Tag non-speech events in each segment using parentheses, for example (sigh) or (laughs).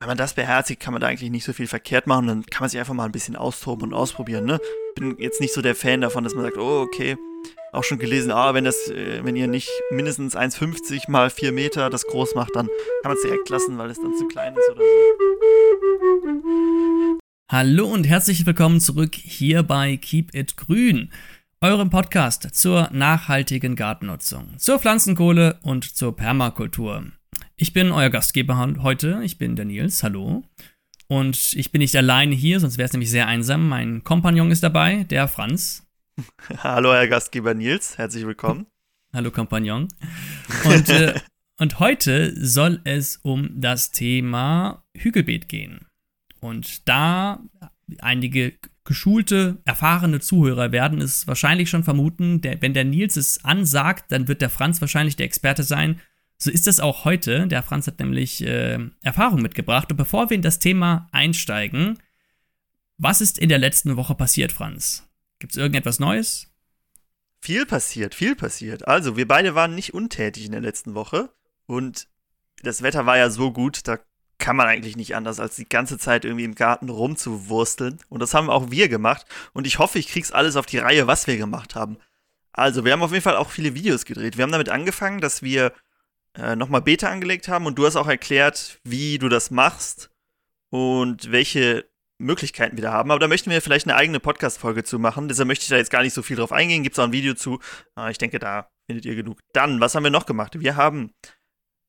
wenn man das beherzigt, kann man da eigentlich nicht so viel verkehrt machen. Dann kann man sich einfach mal ein bisschen austoben und ausprobieren. Ne? Bin jetzt nicht so der Fan davon, dass man sagt, oh, okay, auch schon gelesen, ah, wenn das, äh, wenn ihr nicht mindestens 1,50 mal 4 Meter das groß macht, dann kann man es direkt lassen, weil es dann zu klein ist oder so. Hallo und herzlich willkommen zurück hier bei Keep It Grün, eurem Podcast zur nachhaltigen Gartennutzung, zur Pflanzenkohle und zur Permakultur. Ich bin euer Gastgeber heute, ich bin der Nils, hallo. Und ich bin nicht alleine hier, sonst wäre es nämlich sehr einsam. Mein Kompagnon ist dabei, der Franz. (laughs) Hallo, Herr Gastgeber Nils, herzlich willkommen. Hallo, Kompagnon. Und, äh, (laughs) und heute soll es um das Thema Hügelbeet gehen. Und da einige geschulte, erfahrene Zuhörer werden es wahrscheinlich schon vermuten, der, wenn der Nils es ansagt, dann wird der Franz wahrscheinlich der Experte sein so ist es auch heute. Der Franz hat nämlich äh, Erfahrung mitgebracht. Und bevor wir in das Thema einsteigen, was ist in der letzten Woche passiert, Franz? Gibt es irgendetwas Neues? Viel passiert, viel passiert. Also, wir beide waren nicht untätig in der letzten Woche. Und das Wetter war ja so gut, da kann man eigentlich nicht anders, als die ganze Zeit irgendwie im Garten rumzuwursteln. Und das haben auch wir gemacht. Und ich hoffe, ich krieg's alles auf die Reihe, was wir gemacht haben. Also, wir haben auf jeden Fall auch viele Videos gedreht. Wir haben damit angefangen, dass wir äh, nochmal Beta angelegt haben und du hast auch erklärt, wie du das machst und welche Möglichkeiten wir da haben. Aber da möchten wir vielleicht eine eigene Podcast-Folge zu machen. Deshalb möchte ich da jetzt gar nicht so viel drauf eingehen. Gibt es auch ein Video zu. Aber ich denke, da findet ihr genug. Dann, was haben wir noch gemacht? Wir haben,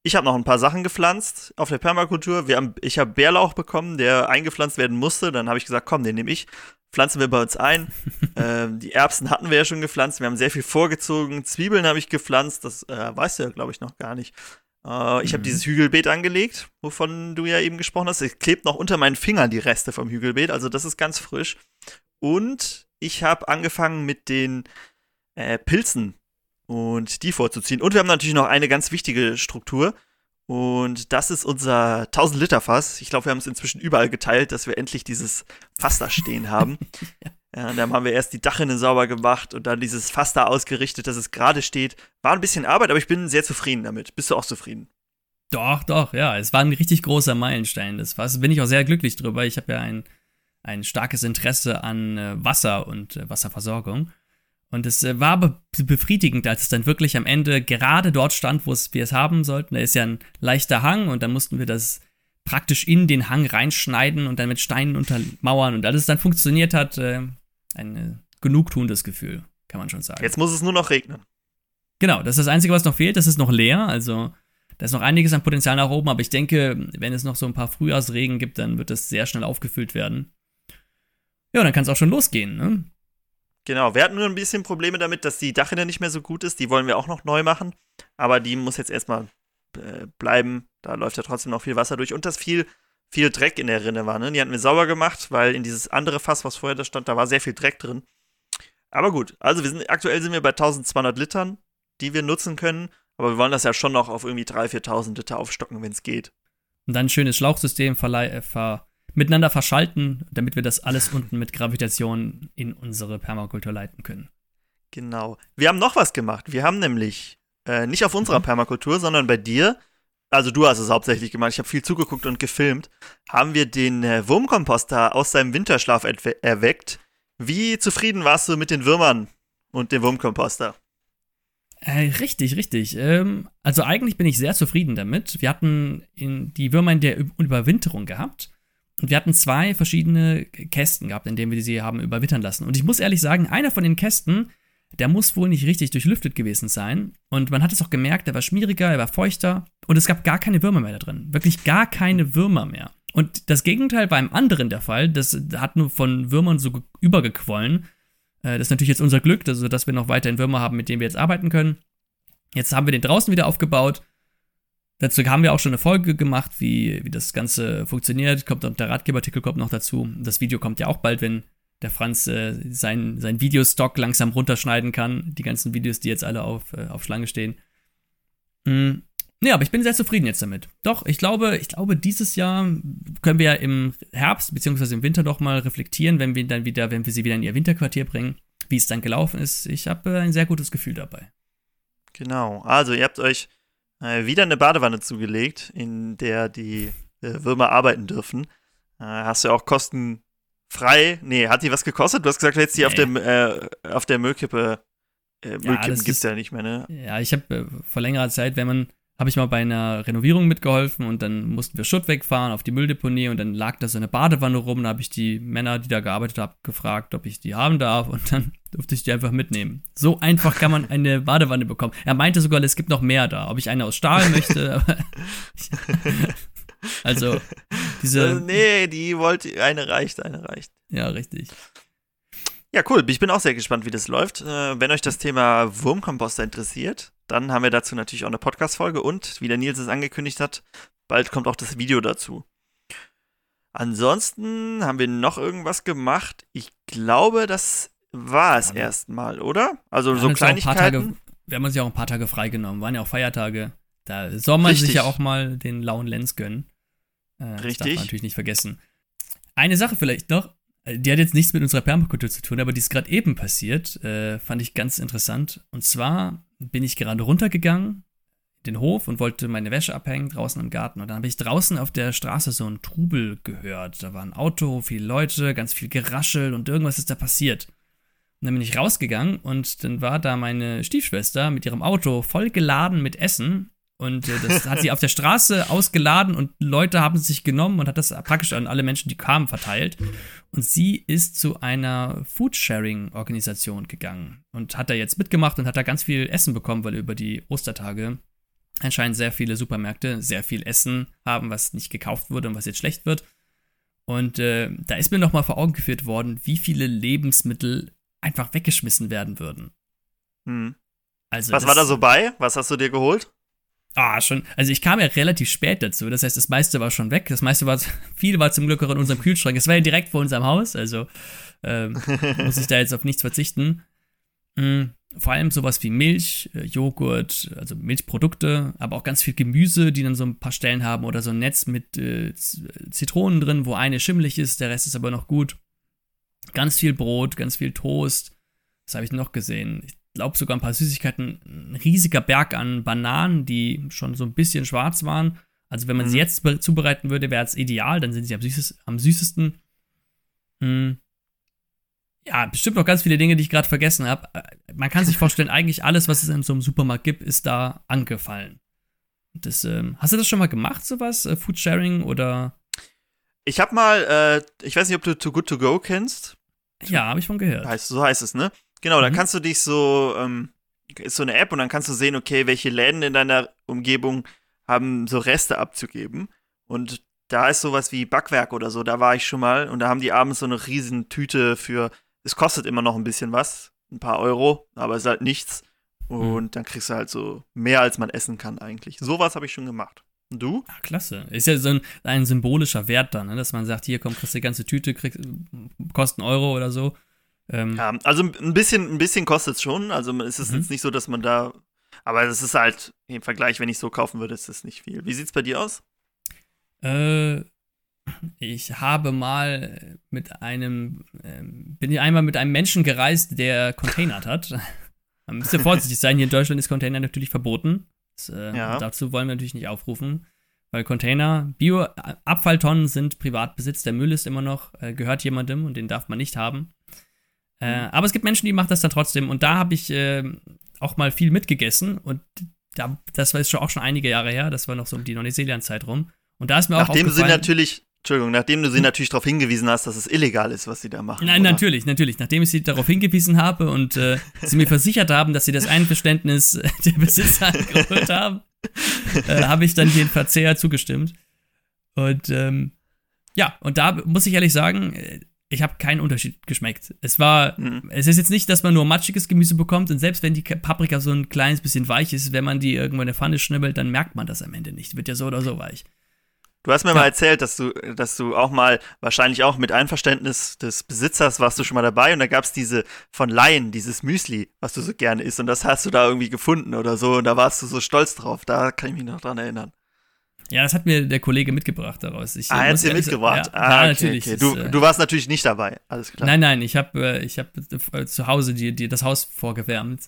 ich habe noch ein paar Sachen gepflanzt auf der Permakultur. Haben, ich habe Bärlauch bekommen, der eingepflanzt werden musste. Dann habe ich gesagt, komm, den nehme ich pflanzen wir bei uns ein. (laughs) ähm, die Erbsen hatten wir ja schon gepflanzt. Wir haben sehr viel vorgezogen. Zwiebeln habe ich gepflanzt. Das äh, weißt du ja, glaube ich, noch gar nicht. Äh, ich mhm. habe dieses Hügelbeet angelegt, wovon du ja eben gesprochen hast. Es klebt noch unter meinen Fingern die Reste vom Hügelbeet. Also das ist ganz frisch. Und ich habe angefangen mit den äh, Pilzen und die vorzuziehen. Und wir haben natürlich noch eine ganz wichtige Struktur. Und das ist unser 1000 Liter Fass. Ich glaube, wir haben es inzwischen überall geteilt, dass wir endlich dieses Fass da stehen haben. (laughs) ja. dann haben wir erst die Dachrinne sauber gemacht und dann dieses Fass da ausgerichtet, dass es gerade steht. War ein bisschen Arbeit, aber ich bin sehr zufrieden damit. Bist du auch zufrieden? Doch, doch, ja. Es war ein richtig großer Meilenstein. Das Fass bin ich auch sehr glücklich drüber. Ich habe ja ein, ein starkes Interesse an äh, Wasser und äh, Wasserversorgung. Und es äh, war be befriedigend, als es dann wirklich am Ende gerade dort stand, wo wir es haben sollten. Da ist ja ein leichter Hang und dann mussten wir das praktisch in den Hang reinschneiden und dann mit Steinen untermauern. Und als es dann funktioniert hat, äh, ein äh, genugtuendes Gefühl, kann man schon sagen. Jetzt muss es nur noch regnen. Genau, das ist das Einzige, was noch fehlt. Das ist noch leer. Also da ist noch einiges an Potenzial nach oben, aber ich denke, wenn es noch so ein paar Frühjahrsregen gibt, dann wird das sehr schnell aufgefüllt werden. Ja, dann kann es auch schon losgehen. Ne? Genau, wir hatten nur ein bisschen Probleme damit, dass die Dachrinne nicht mehr so gut ist. Die wollen wir auch noch neu machen. Aber die muss jetzt erstmal äh, bleiben. Da läuft ja trotzdem noch viel Wasser durch. Und dass viel, viel Dreck in der Rinne war. Ne? Die hatten wir sauber gemacht, weil in dieses andere Fass, was vorher da stand, da war sehr viel Dreck drin. Aber gut, also wir sind, aktuell sind wir bei 1200 Litern, die wir nutzen können. Aber wir wollen das ja schon noch auf irgendwie 3.000, 4.000 Liter aufstocken, wenn es geht. Und dann ein schönes Schlauchsystem verleih, äh, ver miteinander verschalten, damit wir das alles unten mit Gravitation in unsere Permakultur leiten können. Genau. Wir haben noch was gemacht. Wir haben nämlich äh, nicht auf unserer mhm. Permakultur, sondern bei dir, also du hast es hauptsächlich gemacht, ich habe viel zugeguckt und gefilmt, haben wir den äh, Wurmkomposter aus seinem Winterschlaf erweckt. Wie zufrieden warst du mit den Würmern und dem Wurmkomposter? Äh, richtig, richtig. Ähm, also eigentlich bin ich sehr zufrieden damit. Wir hatten in die Würmer in der Überwinterung gehabt und wir hatten zwei verschiedene Kästen gehabt, in denen wir sie haben überwittern lassen. Und ich muss ehrlich sagen, einer von den Kästen, der muss wohl nicht richtig durchlüftet gewesen sein. Und man hat es auch gemerkt, der war schmieriger, er war feuchter und es gab gar keine Würmer mehr da drin. Wirklich gar keine Würmer mehr. Und das Gegenteil war im anderen der Fall. Das hat nur von Würmern so übergequollen. Äh, das ist natürlich jetzt unser Glück, dass wir noch weiterhin Würmer haben, mit denen wir jetzt arbeiten können. Jetzt haben wir den draußen wieder aufgebaut Dazu haben wir auch schon eine Folge gemacht, wie, wie das Ganze funktioniert. Kommt der Ratgeberartikel kommt noch dazu. Das Video kommt ja auch bald, wenn der Franz äh, sein, sein Videostock langsam runterschneiden kann. Die ganzen Videos, die jetzt alle auf, äh, auf Schlange stehen. Mhm. Ja, aber ich bin sehr zufrieden jetzt damit. Doch, ich glaube, ich glaube, dieses Jahr können wir ja im Herbst bzw. im Winter doch mal reflektieren, wenn wir dann wieder, wenn wir sie wieder in ihr Winterquartier bringen, wie es dann gelaufen ist. Ich habe äh, ein sehr gutes Gefühl dabei. Genau. Also, ihr habt euch äh, wieder eine Badewanne zugelegt, in der die äh, Würmer arbeiten dürfen. Äh, hast du ja auch kostenfrei. Nee, hat die was gekostet? Du hast gesagt, du hättest die nee. auf, dem, äh, auf der Müllkippe. Äh, Müllkippen ja, gibt's ja nicht mehr, ne? Ja, ich habe äh, vor längerer Zeit, wenn man habe ich mal bei einer Renovierung mitgeholfen und dann mussten wir Schutt wegfahren auf die Mülldeponie und dann lag da so eine Badewanne rum. Da habe ich die Männer, die da gearbeitet haben, gefragt, ob ich die haben darf und dann (laughs) durfte ich die einfach mitnehmen. So einfach kann man eine Badewanne bekommen. Er meinte sogar, es gibt noch mehr da, ob ich eine aus Stahl (laughs) möchte. (laughs) also, diese. Also, nee, die wollte, eine reicht, eine reicht. Ja, richtig. Ja, cool. Ich bin auch sehr gespannt, wie das läuft. Äh, wenn euch das Thema Wurmkomposter interessiert, dann haben wir dazu natürlich auch eine Podcast-Folge und, wie der Nils es angekündigt hat, bald kommt auch das Video dazu. Ansonsten haben wir noch irgendwas gemacht. Ich glaube, das war es ja, erstmal, oder? Also so Kleinigkeiten. Tage, wir haben uns ja auch ein paar Tage freigenommen, waren ja auch Feiertage. Da soll man Richtig. sich ja auch mal den lauen Lens gönnen. Äh, Richtig. Das darf man natürlich nicht vergessen. Eine Sache vielleicht noch, die hat jetzt nichts mit unserer Permakultur zu tun, aber die ist gerade eben passiert, äh, fand ich ganz interessant. Und zwar bin ich gerade runtergegangen den Hof und wollte meine Wäsche abhängen draußen im Garten. Und dann habe ich draußen auf der Straße so einen Trubel gehört. Da war ein Auto, viele Leute, ganz viel Geraschel und irgendwas ist da passiert. Und dann bin ich rausgegangen und dann war da meine Stiefschwester mit ihrem Auto voll geladen mit Essen und äh, das hat sie auf der Straße ausgeladen und Leute haben es sich genommen und hat das praktisch an alle Menschen, die kamen, verteilt. Und sie ist zu einer Foodsharing-Organisation gegangen und hat da jetzt mitgemacht und hat da ganz viel Essen bekommen, weil über die Ostertage anscheinend sehr viele Supermärkte sehr viel Essen haben, was nicht gekauft wurde und was jetzt schlecht wird. Und äh, da ist mir nochmal vor Augen geführt worden, wie viele Lebensmittel einfach weggeschmissen werden würden. Hm. Also was war da so bei? Was hast du dir geholt? Ah, schon. Also ich kam ja relativ spät dazu. Das heißt, das meiste war schon weg. Das meiste war, (laughs) viel war zum Glück auch in unserem Kühlschrank. Es war ja direkt vor unserem Haus, also ähm, (laughs) muss ich da jetzt auf nichts verzichten. Mhm. Vor allem sowas wie Milch, äh, Joghurt, also Milchprodukte, aber auch ganz viel Gemüse, die dann so ein paar Stellen haben oder so ein Netz mit äh, Zitronen drin, wo eine schimmelig ist, der Rest ist aber noch gut. Ganz viel Brot, ganz viel Toast. Was habe ich noch gesehen? Ich glaube sogar ein paar Süßigkeiten, ein riesiger Berg an Bananen, die schon so ein bisschen schwarz waren. Also wenn man mhm. sie jetzt zubereiten würde, wäre es ideal, dann sind sie am, süßes, am süßesten. Hm. Ja, bestimmt noch ganz viele Dinge, die ich gerade vergessen habe. Äh, man kann sich (laughs) vorstellen, eigentlich alles, was es in so einem Supermarkt gibt, ist da angefallen. Das, ähm, hast du das schon mal gemacht, sowas? Äh, Foodsharing oder? Ich habe mal, äh, ich weiß nicht, ob du Too Good To Go kennst. Ja, habe ich von gehört. Heißt, so heißt es, ne? Genau, mhm. da kannst du dich so, ähm, ist so eine App und dann kannst du sehen, okay, welche Läden in deiner Umgebung haben so Reste abzugeben. Und da ist sowas wie Backwerk oder so, da war ich schon mal und da haben die abends so eine riesen Tüte für, es kostet immer noch ein bisschen was, ein paar Euro, aber es ist halt nichts. Mhm. Und mhm. dann kriegst du halt so mehr, als man essen kann eigentlich. Sowas habe ich schon gemacht. Und du? Ach, klasse. Ist ja so ein, ein symbolischer Wert dann, ne? dass man sagt, hier komm, kriegst du die ganze Tüte, kriegst, kostet einen Euro oder so. Ähm, ja, also ein bisschen, ein bisschen kostet es schon. Also es ist mhm. jetzt nicht so, dass man da. Aber es ist halt im Vergleich, wenn ich so kaufen würde, ist das nicht viel. Wie sieht es bei dir aus? Äh, ich habe mal mit einem, äh, bin ich einmal mit einem Menschen gereist, der containert hat. (laughs) Man müsste vorsichtig sein, hier in Deutschland ist Container natürlich verboten. Das, äh, ja. Dazu wollen wir natürlich nicht aufrufen. Weil Container, Bio-Abfalltonnen sind Privatbesitz, der Müll ist immer noch, äh, gehört jemandem und den darf man nicht haben. Äh, mhm. aber es gibt Menschen, die machen das dann trotzdem. Und da habe ich äh, auch mal viel mitgegessen. Und da, das war jetzt schon auch schon einige Jahre her. Das war noch so um die Neuseeland-Zeit rum. Und da ist mir Nachdem auch aufgefallen. Sie natürlich, Entschuldigung, nachdem du sie hm? natürlich darauf hingewiesen hast, dass es illegal ist, was sie da machen. Nein, oder? natürlich, natürlich. Nachdem ich sie darauf hingewiesen habe und äh, sie mir versichert haben, dass sie das Einverständnis (laughs) der Besitzer angeholt haben, äh, habe ich dann den Verzehr zugestimmt. Und ähm, ja, und da muss ich ehrlich sagen, äh, ich habe keinen Unterschied geschmeckt. Es war, mhm. es ist jetzt nicht, dass man nur matschiges Gemüse bekommt und selbst wenn die Paprika so ein kleines bisschen weich ist, wenn man die irgendwo in der Pfanne schnibbelt, dann merkt man das am Ende nicht. Wird ja so oder so weich. Du hast mir ja. mal erzählt, dass du, dass du auch mal, wahrscheinlich auch mit Einverständnis des Besitzers warst du schon mal dabei und da gab es diese von Laien, dieses Müsli, was du so gerne isst und das hast du da irgendwie gefunden oder so und da warst du so stolz drauf. Da kann ich mich noch dran erinnern. Ja, das hat mir der Kollege mitgebracht daraus. Ich, ah, er hat dir mitgebracht. Ja, ah, okay, natürlich. Okay. Du, ist, du warst natürlich nicht dabei, alles klar. Nein, nein, ich habe äh, ich hab äh, zu Hause die, die, das Haus vorgewärmt. (laughs)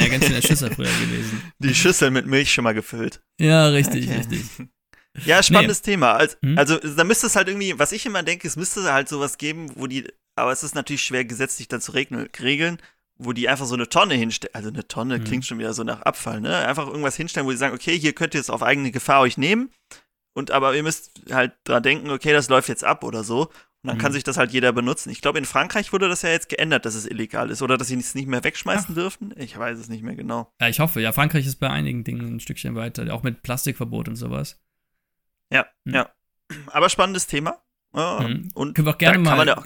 ja, ganz schön der Schüssel früher gewesen. Die Schüssel mit Milch schon mal gefüllt. Ja, richtig, richtig. (laughs) Ja, spannendes nee. Thema. Also, hm? also, da müsste es halt irgendwie, was ich immer denke, es müsste halt sowas geben, wo die, aber es ist natürlich schwer gesetzlich dann zu regeln, wo die einfach so eine Tonne hinstellen. Also eine Tonne hm. klingt schon wieder so nach Abfall, ne? Einfach irgendwas hinstellen, wo die sagen, okay, hier könnt ihr es auf eigene Gefahr euch nehmen. Und aber ihr müsst halt dran denken, okay, das läuft jetzt ab oder so. Und dann mhm. kann sich das halt jeder benutzen. Ich glaube, in Frankreich wurde das ja jetzt geändert, dass es illegal ist oder dass sie es nicht mehr wegschmeißen Ach. dürfen. Ich weiß es nicht mehr genau. Ja, ich hoffe. Ja, Frankreich ist bei einigen Dingen ein Stückchen weiter, auch mit Plastikverbot und sowas. Ja, mhm. ja. Aber spannendes Thema. Mhm. Und können wir auch gerne mal. Ja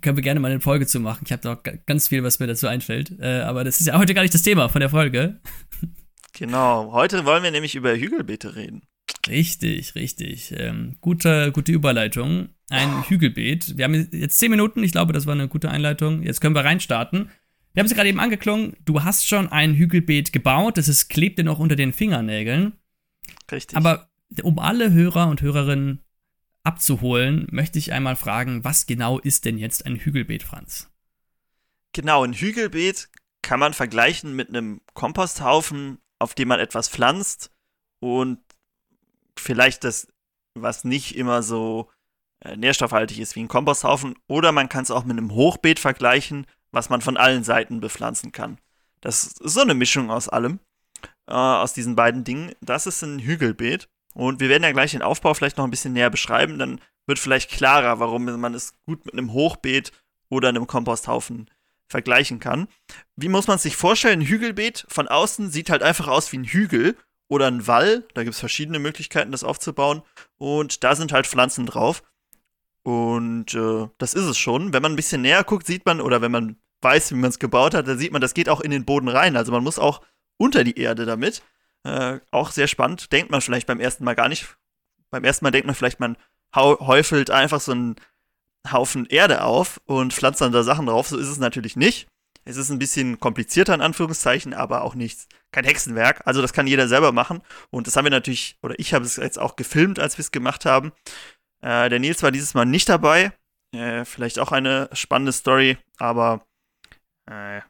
können wir gerne mal eine Folge zu machen. Ich habe da auch ganz viel, was mir dazu einfällt. Äh, aber das ist ja heute gar nicht das Thema von der Folge. (laughs) Genau. Heute wollen wir nämlich über Hügelbeete reden. Richtig, richtig. Ähm, gute, gute Überleitung. Ein oh. Hügelbeet. Wir haben jetzt zehn Minuten. Ich glaube, das war eine gute Einleitung. Jetzt können wir reinstarten. Wir haben es gerade eben angeklungen. Du hast schon ein Hügelbeet gebaut. Es klebt dir noch unter den Fingernägeln. Richtig. Aber um alle Hörer und Hörerinnen abzuholen, möchte ich einmal fragen, was genau ist denn jetzt ein Hügelbeet, Franz? Genau, ein Hügelbeet kann man vergleichen mit einem Komposthaufen, auf dem man etwas pflanzt und vielleicht das, was nicht immer so äh, nährstoffhaltig ist wie ein Komposthaufen. Oder man kann es auch mit einem Hochbeet vergleichen, was man von allen Seiten bepflanzen kann. Das ist so eine Mischung aus allem, äh, aus diesen beiden Dingen. Das ist ein Hügelbeet. Und wir werden ja gleich den Aufbau vielleicht noch ein bisschen näher beschreiben. Dann wird vielleicht klarer, warum man es gut mit einem Hochbeet oder einem Komposthaufen vergleichen kann. Wie muss man es sich vorstellen? Ein Hügelbeet von außen sieht halt einfach aus wie ein Hügel oder ein Wall. Da gibt es verschiedene Möglichkeiten, das aufzubauen. Und da sind halt Pflanzen drauf. Und äh, das ist es schon. Wenn man ein bisschen näher guckt, sieht man, oder wenn man weiß, wie man es gebaut hat, dann sieht man, das geht auch in den Boden rein. Also man muss auch unter die Erde damit. Äh, auch sehr spannend. Denkt man vielleicht beim ersten Mal gar nicht. Beim ersten Mal denkt man vielleicht, man häufelt einfach so einen Haufen Erde auf und pflanzt dann da Sachen drauf. So ist es natürlich nicht. Es ist ein bisschen komplizierter in Anführungszeichen, aber auch nichts, kein Hexenwerk. Also das kann jeder selber machen. Und das haben wir natürlich, oder ich habe es jetzt auch gefilmt, als wir es gemacht haben. Äh, der Nils war dieses Mal nicht dabei. Äh, vielleicht auch eine spannende Story, aber äh,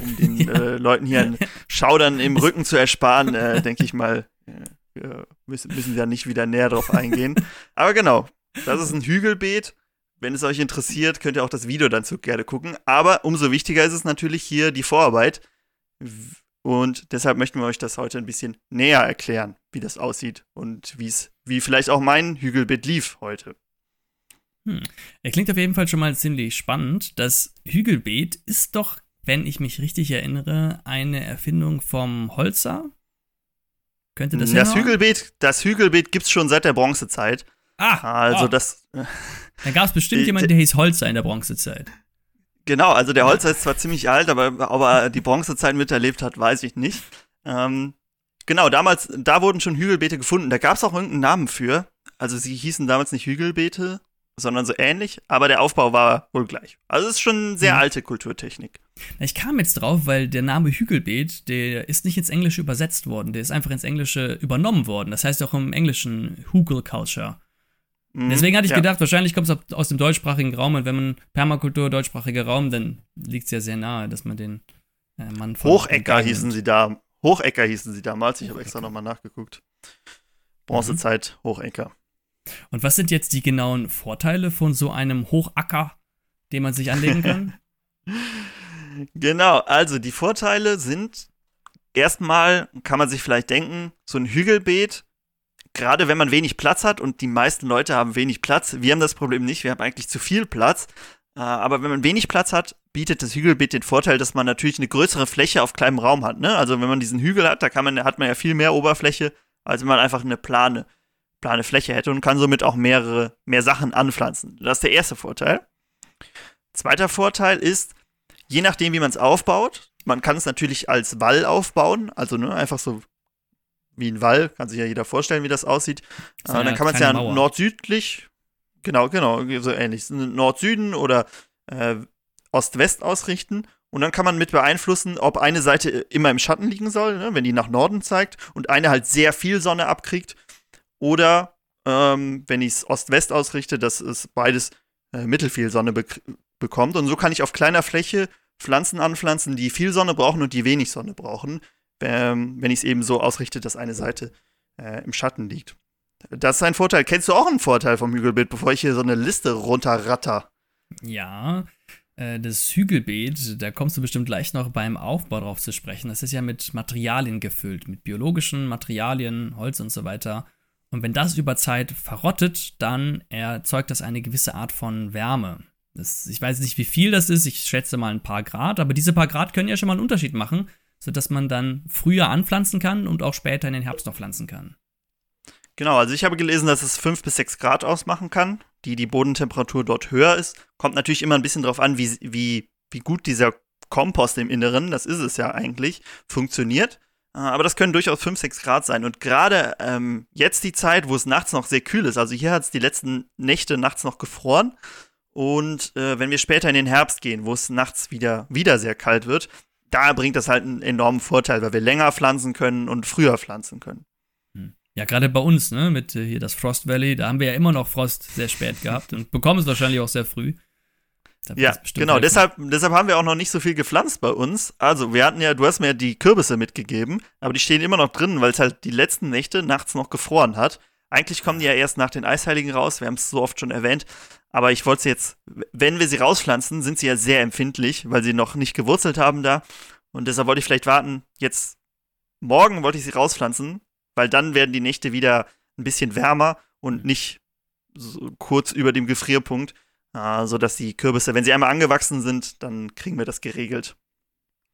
um den (laughs) ja. Äh, Leuten hier ein Schaudern im (laughs) Rücken zu ersparen, äh, denke ich mal, äh, müssen, müssen wir da nicht wieder näher drauf eingehen. Aber genau, das ist ein Hügelbeet wenn es euch interessiert, könnt ihr auch das Video dazu gerne gucken. Aber umso wichtiger ist es natürlich hier die Vorarbeit. Und deshalb möchten wir euch das heute ein bisschen näher erklären, wie das aussieht und wie es, wie vielleicht auch mein Hügelbeet lief heute. Hm. Er klingt auf jeden Fall schon mal ziemlich spannend. Das Hügelbeet ist doch, wenn ich mich richtig erinnere, eine Erfindung vom Holzer. Könnte das Das Hügelbeet, das Hügelbeet gibt es schon seit der Bronzezeit. Ah, also oh. das. Da gab es bestimmt jemanden, der hieß Holzer in der Bronzezeit. Genau, also der Holzer ist zwar ziemlich alt, aber ob er die Bronzezeit miterlebt hat, weiß ich nicht. Ähm, genau, damals, da wurden schon Hügelbeete gefunden. Da gab es auch irgendeinen Namen für. Also sie hießen damals nicht Hügelbeete, sondern so ähnlich, aber der Aufbau war wohl gleich. Also es ist schon eine sehr mhm. alte Kulturtechnik. Ich kam jetzt drauf, weil der Name Hügelbeet, der ist nicht ins Englische übersetzt worden, der ist einfach ins Englische übernommen worden. Das heißt auch im Englischen Hugel Culture. Mhm, Deswegen hatte ich ja. gedacht, wahrscheinlich kommt es aus dem deutschsprachigen Raum und wenn man Permakultur, deutschsprachiger Raum, dann liegt es ja sehr nahe, dass man den äh, Mann von. Hochecker hießen sie da. Hochecker hießen sie damals. Ich habe extra nochmal nachgeguckt. Bronzezeit, mhm. Hochecker. Und was sind jetzt die genauen Vorteile von so einem Hochacker, den man sich anlegen kann? (laughs) genau, also die Vorteile sind erstmal, kann man sich vielleicht denken, so ein Hügelbeet gerade wenn man wenig Platz hat und die meisten Leute haben wenig Platz, wir haben das Problem nicht, wir haben eigentlich zu viel Platz. Äh, aber wenn man wenig Platz hat, bietet das Hügelbeet den Vorteil, dass man natürlich eine größere Fläche auf kleinem Raum hat. Ne? Also wenn man diesen Hügel hat, da man, hat man ja viel mehr Oberfläche, als wenn man einfach eine plane, plane Fläche hätte und kann somit auch mehrere, mehr Sachen anpflanzen. Das ist der erste Vorteil. Zweiter Vorteil ist, je nachdem, wie man es aufbaut, man kann es natürlich als Wall aufbauen, also ne, einfach so wie ein Wall, kann sich ja jeder vorstellen, wie das aussieht. Äh, dann kann man es ja nord-südlich, genau, genau, so ähnlich, Nord-Süden oder äh, Ost-West ausrichten. Und dann kann man mit beeinflussen, ob eine Seite immer im Schatten liegen soll, ne, wenn die nach Norden zeigt, und eine halt sehr viel Sonne abkriegt. Oder ähm, wenn ich es Ost-West ausrichte, dass es beides äh, mittelfiel Sonne be bekommt. Und so kann ich auf kleiner Fläche Pflanzen anpflanzen, die viel Sonne brauchen und die wenig Sonne brauchen ähm, wenn ich es eben so ausrichte, dass eine Seite äh, im Schatten liegt. Das ist ein Vorteil. Kennst du auch einen Vorteil vom Hügelbeet, bevor ich hier so eine Liste runterratter? Ja, äh, das Hügelbeet, da kommst du bestimmt gleich noch beim Aufbau drauf zu sprechen. Das ist ja mit Materialien gefüllt, mit biologischen Materialien, Holz und so weiter. Und wenn das über Zeit verrottet, dann erzeugt das eine gewisse Art von Wärme. Das, ich weiß nicht, wie viel das ist, ich schätze mal ein paar Grad, aber diese paar Grad können ja schon mal einen Unterschied machen, sodass man dann früher anpflanzen kann und auch später in den Herbst noch pflanzen kann. Genau, also ich habe gelesen, dass es 5 bis 6 Grad ausmachen kann, die die Bodentemperatur dort höher ist. Kommt natürlich immer ein bisschen darauf an, wie, wie, wie gut dieser Kompost im Inneren, das ist es ja eigentlich, funktioniert. Äh, aber das können durchaus 5, 6 Grad sein. Und gerade ähm, jetzt die Zeit, wo es nachts noch sehr kühl ist, also hier hat es die letzten Nächte nachts noch gefroren. Und äh, wenn wir später in den Herbst gehen, wo es nachts wieder, wieder sehr kalt wird, da bringt das halt einen enormen Vorteil, weil wir länger pflanzen können und früher pflanzen können. Hm. Ja, gerade bei uns, ne, mit äh, hier das Frost Valley, da haben wir ja immer noch Frost sehr spät gehabt und bekommen es wahrscheinlich auch sehr früh. Ja, genau, deshalb, deshalb haben wir auch noch nicht so viel gepflanzt bei uns. Also, wir hatten ja, du hast mir ja die Kürbisse mitgegeben, aber die stehen immer noch drin, weil es halt die letzten Nächte nachts noch gefroren hat. Eigentlich kommen die ja erst nach den Eisheiligen raus, wir haben es so oft schon erwähnt. Aber ich wollte sie jetzt, wenn wir sie rauspflanzen, sind sie ja sehr empfindlich, weil sie noch nicht gewurzelt haben da. Und deshalb wollte ich vielleicht warten, jetzt morgen wollte ich sie rauspflanzen, weil dann werden die Nächte wieder ein bisschen wärmer und nicht so kurz über dem Gefrierpunkt äh, sodass die Kürbisse, wenn sie einmal angewachsen sind, dann kriegen wir das geregelt.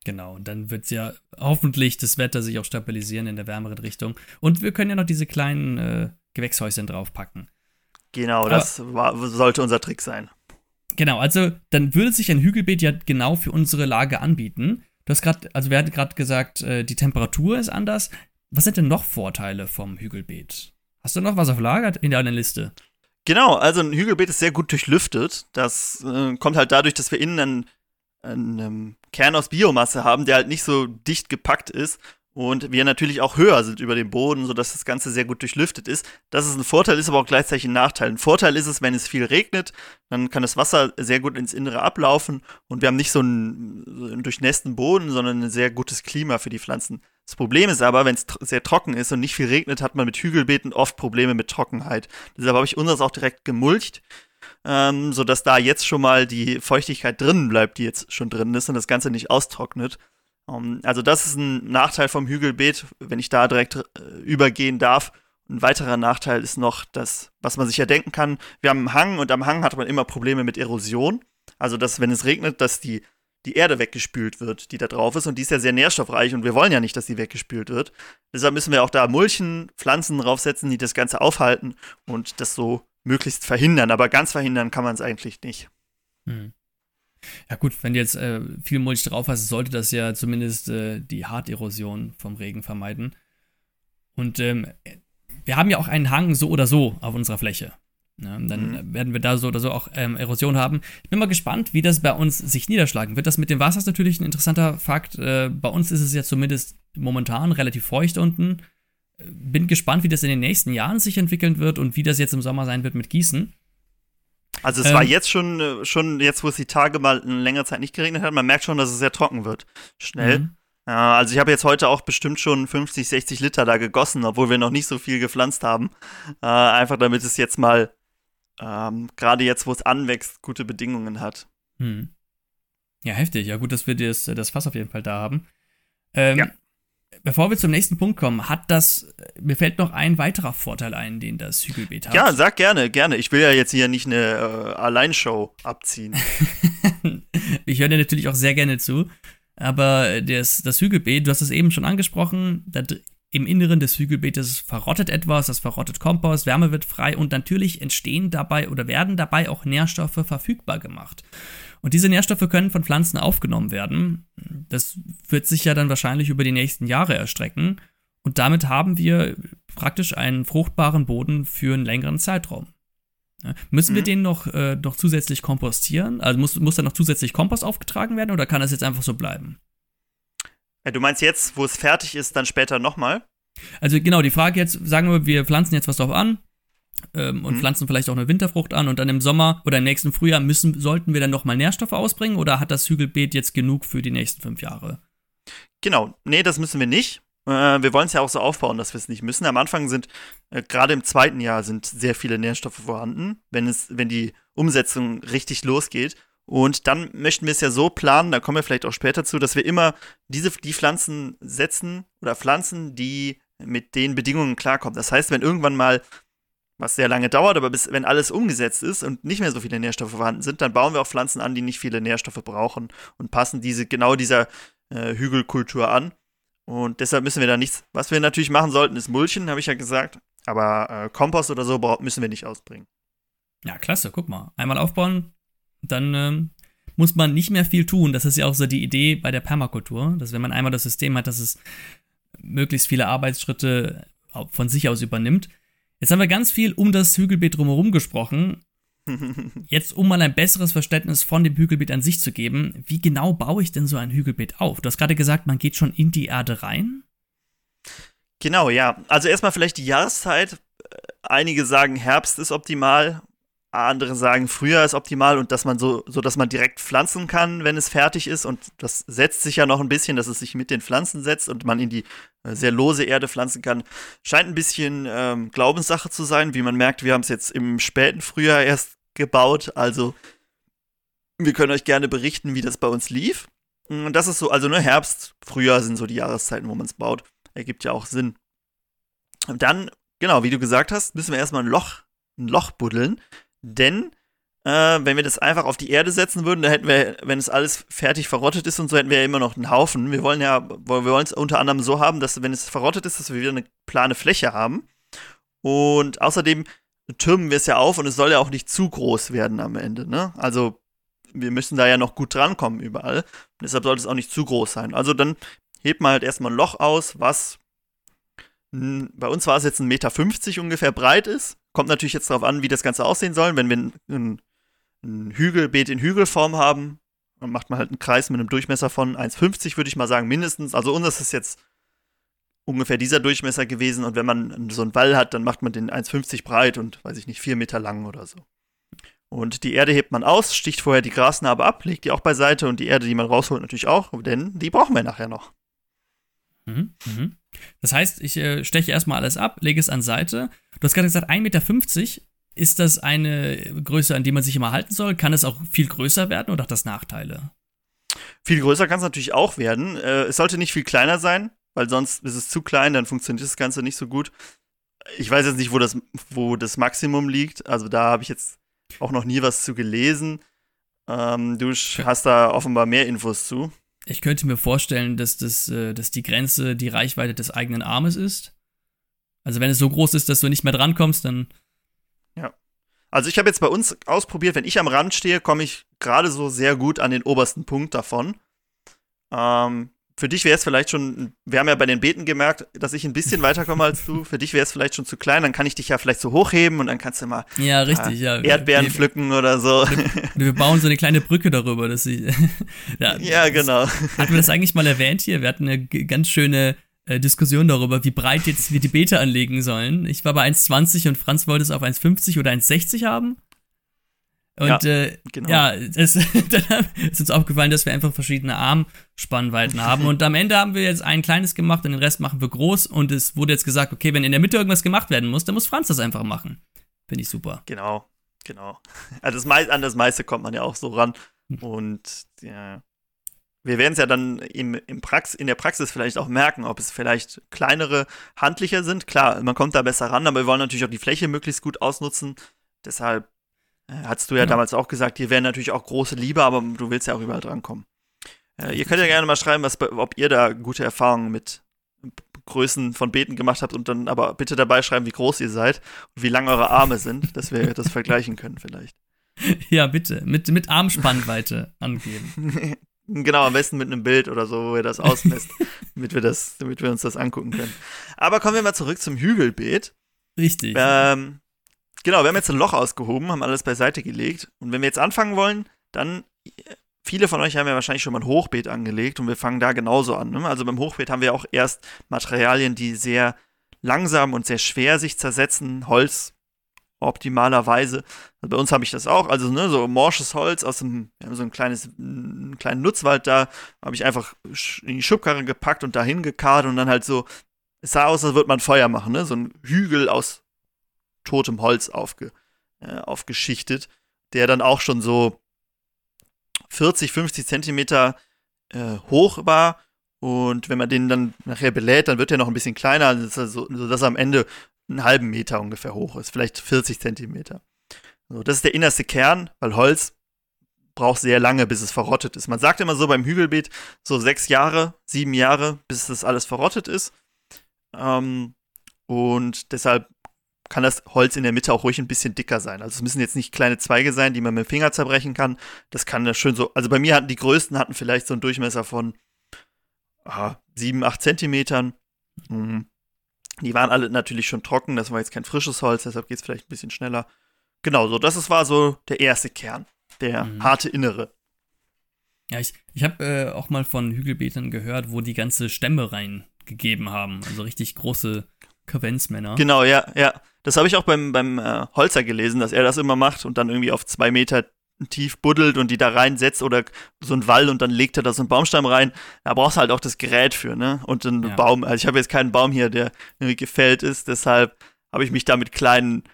Genau, und dann wird ja hoffentlich das Wetter sich auch stabilisieren in der wärmeren Richtung. Und wir können ja noch diese kleinen äh, Gewächshäuschen draufpacken. Genau, Aber, das war, sollte unser Trick sein. Genau, also dann würde sich ein Hügelbeet ja genau für unsere Lage anbieten. Du hast gerade, also wir hatten gerade gesagt, äh, die Temperatur ist anders. Was sind denn noch Vorteile vom Hügelbeet? Hast du noch was auf Lager in deiner Liste? Genau, also ein Hügelbeet ist sehr gut durchlüftet. Das äh, kommt halt dadurch, dass wir innen einen, einen ähm, Kern aus Biomasse haben, der halt nicht so dicht gepackt ist und wir natürlich auch höher sind über dem Boden, sodass das Ganze sehr gut durchlüftet ist. Das ist ein Vorteil, ist aber auch gleichzeitig ein Nachteil. Ein Vorteil ist es, wenn es viel regnet, dann kann das Wasser sehr gut ins Innere ablaufen und wir haben nicht so einen, durchnässten Boden, sondern ein sehr gutes Klima für die Pflanzen. Das Problem ist aber, wenn es sehr trocken ist und nicht viel regnet, hat man mit Hügelbeeten oft Probleme mit Trockenheit. Deshalb habe ich unseres auch direkt gemulcht, ähm, sodass da jetzt schon mal die Feuchtigkeit drinnen bleibt, die jetzt schon drin ist und das Ganze nicht austrocknet. Um, ähm, also das ist ein Nachteil vom Hügelbeet, wenn ich da direkt äh, übergehen darf. Ein weiterer Nachteil ist noch das, was man sich ja denken kann. Wir haben einen Hang und am Hang hat man immer Probleme mit Erosion. Also, dass wenn es regnet, dass die die Erde weggespült wird, die da drauf ist. Und die ist ja sehr nährstoffreich und wir wollen ja nicht, dass die weggespült wird. Deshalb müssen wir auch da Mulchen, Pflanzen draufsetzen, die das Ganze aufhalten und das so möglichst verhindern. Aber ganz verhindern kann man es eigentlich nicht. Hm. Ja gut, wenn du jetzt äh, viel Mulch drauf hast, sollte das ja zumindest äh, die Harterosion vom Regen vermeiden. Und ähm, wir haben ja auch einen Hang so oder so auf unserer Fläche. Ja, ne? dann mhm. werden wir da so oder so auch ähm, Erosion haben. Ich bin mal gespannt, wie das bei uns sich niederschlagen wird. Das mit dem Wasser ist natürlich ein interessanter Fakt. Äh, bei uns ist es ja zumindest momentan relativ feucht unten. Äh, bin gespannt, wie das in den nächsten Jahren sich entwickeln wird und wie das jetzt im Sommer sein wird mit Gießen. Also es ähm, war jetzt schon, äh, schon jetzt, wo es die Tage mal eine längere Zeit nicht geregnet hat, man merkt schon, dass es sehr trocken wird. Schnell. Mhm. Ja, also ich habe jetzt heute auch bestimmt schon 50, 60 Liter da gegossen, obwohl wir noch nicht so viel gepflanzt haben. Äh, einfach damit es jetzt mal ähm, gerade jetzt, wo es anwächst, gute Bedingungen hat. Hm. Ja, heftig. Ja, gut, dass wir das, das Fass auf jeden Fall da haben. Ähm, ja. Bevor wir zum nächsten Punkt kommen, hat das, mir fällt noch ein weiterer Vorteil ein, den das Hügelbeet hat. Ja, sag gerne, gerne. Ich will ja jetzt hier nicht eine äh, Alleinshow abziehen. (laughs) ich höre dir natürlich auch sehr gerne zu. Aber das, das Hügelbeet, du hast es eben schon angesprochen, da im Inneren des Hügelbeetes verrottet etwas, das verrottet Kompost, Wärme wird frei und natürlich entstehen dabei oder werden dabei auch Nährstoffe verfügbar gemacht. Und diese Nährstoffe können von Pflanzen aufgenommen werden. Das wird sich ja dann wahrscheinlich über die nächsten Jahre erstrecken. Und damit haben wir praktisch einen fruchtbaren Boden für einen längeren Zeitraum. Müssen mhm. wir den noch, äh, noch zusätzlich kompostieren? Also muss, muss da noch zusätzlich Kompost aufgetragen werden oder kann das jetzt einfach so bleiben? Ja, du meinst jetzt, wo es fertig ist, dann später nochmal? Also genau, die Frage jetzt, sagen wir, wir pflanzen jetzt was drauf an ähm, und mhm. pflanzen vielleicht auch eine Winterfrucht an und dann im Sommer oder im nächsten Frühjahr müssen, sollten wir dann nochmal Nährstoffe ausbringen oder hat das Hügelbeet jetzt genug für die nächsten fünf Jahre? Genau, nee, das müssen wir nicht. Äh, wir wollen es ja auch so aufbauen, dass wir es nicht müssen. Am Anfang sind, äh, gerade im zweiten Jahr, sind sehr viele Nährstoffe vorhanden, wenn, es, wenn die Umsetzung richtig losgeht. Und dann möchten wir es ja so planen, da kommen wir vielleicht auch später zu, dass wir immer diese, die Pflanzen setzen oder Pflanzen, die mit den Bedingungen klarkommen. Das heißt, wenn irgendwann mal, was sehr lange dauert, aber bis, wenn alles umgesetzt ist und nicht mehr so viele Nährstoffe vorhanden sind, dann bauen wir auch Pflanzen an, die nicht viele Nährstoffe brauchen und passen diese genau dieser äh, Hügelkultur an. Und deshalb müssen wir da nichts. Was wir natürlich machen sollten, ist Mulchen, habe ich ja gesagt. Aber äh, Kompost oder so müssen wir nicht ausbringen. Ja, klasse, guck mal. Einmal aufbauen, dann ähm, muss man nicht mehr viel tun. Das ist ja auch so die Idee bei der Permakultur, dass wenn man einmal das System hat, dass es möglichst viele Arbeitsschritte von sich aus übernimmt. Jetzt haben wir ganz viel um das Hügelbeet drumherum gesprochen. (laughs) Jetzt, um mal ein besseres Verständnis von dem Hügelbeet an sich zu geben, wie genau baue ich denn so ein Hügelbeet auf? Du hast gerade gesagt, man geht schon in die Erde rein. Genau, ja. Also erstmal vielleicht die Jahreszeit. Einige sagen, Herbst ist optimal andere sagen, Frühjahr ist optimal und dass man so, so, dass man direkt pflanzen kann, wenn es fertig ist. Und das setzt sich ja noch ein bisschen, dass es sich mit den Pflanzen setzt und man in die sehr lose Erde pflanzen kann. Scheint ein bisschen ähm, Glaubenssache zu sein. Wie man merkt, wir haben es jetzt im späten Frühjahr erst gebaut. Also wir können euch gerne berichten, wie das bei uns lief. Und das ist so, also nur Herbst, Frühjahr sind so die Jahreszeiten, wo man es baut. Ergibt ja auch Sinn. Und dann, genau, wie du gesagt hast, müssen wir erstmal ein Loch, ein Loch buddeln denn äh, wenn wir das einfach auf die Erde setzen würden, dann hätten wir, wenn es alles fertig verrottet ist und so, hätten wir ja immer noch einen Haufen. Wir wollen ja, wir wollen es unter anderem so haben, dass wenn es verrottet ist, dass wir wieder eine plane Fläche haben. Und außerdem türmen wir es ja auf und es soll ja auch nicht zu groß werden am Ende. Ne? Also wir müssen da ja noch gut drankommen überall. Und deshalb sollte es auch nicht zu groß sein. Also dann hebt man halt erstmal ein Loch aus, was bei uns war es jetzt 1,50 Meter ungefähr breit ist. Kommt natürlich jetzt darauf an, wie das Ganze aussehen soll. Wenn wir ein, ein, Hügelbeet in Hügelform haben, dann macht man halt einen Kreis mit einem Durchmesser von 1,50, würde ich mal sagen, mindestens. Also unseres ist jetzt ungefähr dieser Durchmesser gewesen. Und wenn man so einen Wall hat, dann macht man den 1,50 breit und, weiß ich nicht, 4 Meter lang oder so. Und die Erde hebt man aus, sticht vorher die Grasnarbe ab, legt die auch beiseite und die Erde, die man rausholt, natürlich auch, denn die brauchen wir nachher noch. Mhm, mhm. Das heißt, ich äh, steche erstmal alles ab, lege es an Seite. Du hast gerade gesagt, 1,50 Meter. Ist das eine Größe, an die man sich immer halten soll? Kann es auch viel größer werden oder hat das Nachteile? Viel größer kann es natürlich auch werden. Äh, es sollte nicht viel kleiner sein, weil sonst ist es zu klein, dann funktioniert das Ganze nicht so gut. Ich weiß jetzt nicht, wo das, wo das Maximum liegt. Also da habe ich jetzt auch noch nie was zu gelesen. Ähm, du hast da offenbar mehr Infos zu. Ich könnte mir vorstellen, dass, das, äh, dass die Grenze die Reichweite des eigenen Armes ist. Also wenn es so groß ist, dass du nicht mehr drankommst, dann. Also ich habe jetzt bei uns ausprobiert, wenn ich am Rand stehe, komme ich gerade so sehr gut an den obersten Punkt davon. Ähm, für dich wäre es vielleicht schon, wir haben ja bei den Beten gemerkt, dass ich ein bisschen weiterkomme als du. Für dich wäre es vielleicht schon zu klein, dann kann ich dich ja vielleicht so hochheben und dann kannst du mal ja, richtig, äh, ja. Erdbeeren wir, pflücken oder so. (laughs) Wir bauen so eine kleine Brücke darüber, dass ich. (laughs) ja, ja, genau. Hatten wir das eigentlich mal erwähnt hier? Wir hatten eine ganz schöne äh, Diskussion darüber, wie breit jetzt wir die Beete anlegen sollen. Ich war bei 1,20 und Franz wollte es auf 1,50 oder 1,60 haben. Und ja, äh, genau. ja es, (laughs) dann ist uns aufgefallen, dass wir einfach verschiedene Armspannweiten haben. Und am Ende haben wir jetzt ein kleines gemacht und den Rest machen wir groß. Und es wurde jetzt gesagt, okay, wenn in der Mitte irgendwas gemacht werden muss, dann muss Franz das einfach machen. Finde ich super. Genau, genau. (laughs) Also das an das meiste kommt man ja auch so ran. Und ja, wir werden es ja dann im, im Prax in der Praxis vielleicht auch merken, ob es vielleicht kleinere, handlicher sind. Klar, man kommt da besser ran, aber wir wollen natürlich auch die Fläche möglichst gut ausnutzen. Deshalb äh, hattest du ja, ja, damals auch gesagt, hier wären natürlich auch große Liebe, aber du willst ja auch überall drankommen. Äh, ihr könnt ja gerne mal schreiben, was, ob ihr da gute Erfahrungen mit Größen von Beeten gemacht habt und dann aber bitte dabei schreiben, wie groß ihr seid und wie lang eure Arme sind, dass wir das vergleichen können vielleicht. (laughs) Ja, bitte. Mit, mit Armspannweite angeben. (laughs) Genau, am besten mit einem Bild oder so, wo ihr das ausmesst, (laughs) damit wir das, damit wir uns das angucken können. Aber kommen wir mal zurück zum Hügelbeet. Richtig. Ähm, genau, wir haben jetzt ein Loch ausgehoben, haben alles beiseite gelegt. Und wenn wir jetzt anfangen wollen, dann, viele von euch haben ja wahrscheinlich schon mal ein Hochbeet angelegt und wir fangen da genauso an. Ne? Also beim Hochbeet haben wir auch erst Materialien, die sehr langsam und sehr schwer sich zersetzen. Holz optimalerweise. Also bei uns habe ich das auch. Also, ne, so morsches Holz aus dem, wir haben so ein kleines, einen kleinen Nutzwald da, habe ich einfach in die Schubkarre gepackt und dahin gekarrt und dann halt so, es sah aus, als würde man Feuer machen, ne? So ein Hügel aus totem Holz aufge, äh, aufgeschichtet, der dann auch schon so 40, 50 Zentimeter äh, hoch war. Und wenn man den dann nachher belädt, dann wird er noch ein bisschen kleiner, also sodass er am Ende einen halben Meter ungefähr hoch ist, vielleicht 40 Zentimeter. So, das ist der innerste Kern, weil Holz braucht sehr lange, bis es verrottet ist. Man sagt immer so beim Hügelbeet so sechs Jahre, sieben Jahre, bis das alles verrottet ist. Ähm, und deshalb kann das Holz in der Mitte auch ruhig ein bisschen dicker sein. Also es müssen jetzt nicht kleine Zweige sein, die man mit dem Finger zerbrechen kann. Das kann das schön so. Also bei mir hatten die größten hatten vielleicht so einen Durchmesser von ah, 7, 8 Zentimetern. Mhm. Die waren alle natürlich schon trocken, das war jetzt kein frisches Holz, deshalb geht es vielleicht ein bisschen schneller. Genau, so, das war so der erste Kern, der mhm. harte Innere. Ja, ich, ich habe äh, auch mal von Hügelbeetern gehört, wo die ganze Stämme reingegeben haben. Also richtig große Kavenzmänner. Genau, ja, ja. Das habe ich auch beim, beim äh, Holzer gelesen, dass er das immer macht und dann irgendwie auf zwei Meter tief buddelt und die da reinsetzt oder so ein Wall und dann legt er da so einen Baumstamm rein. Da brauchst du halt auch das Gerät für, ne? Und einen ja. Baum. Also ich habe jetzt keinen Baum hier, der irgendwie gefällt ist, deshalb habe ich mich da mit kleinen,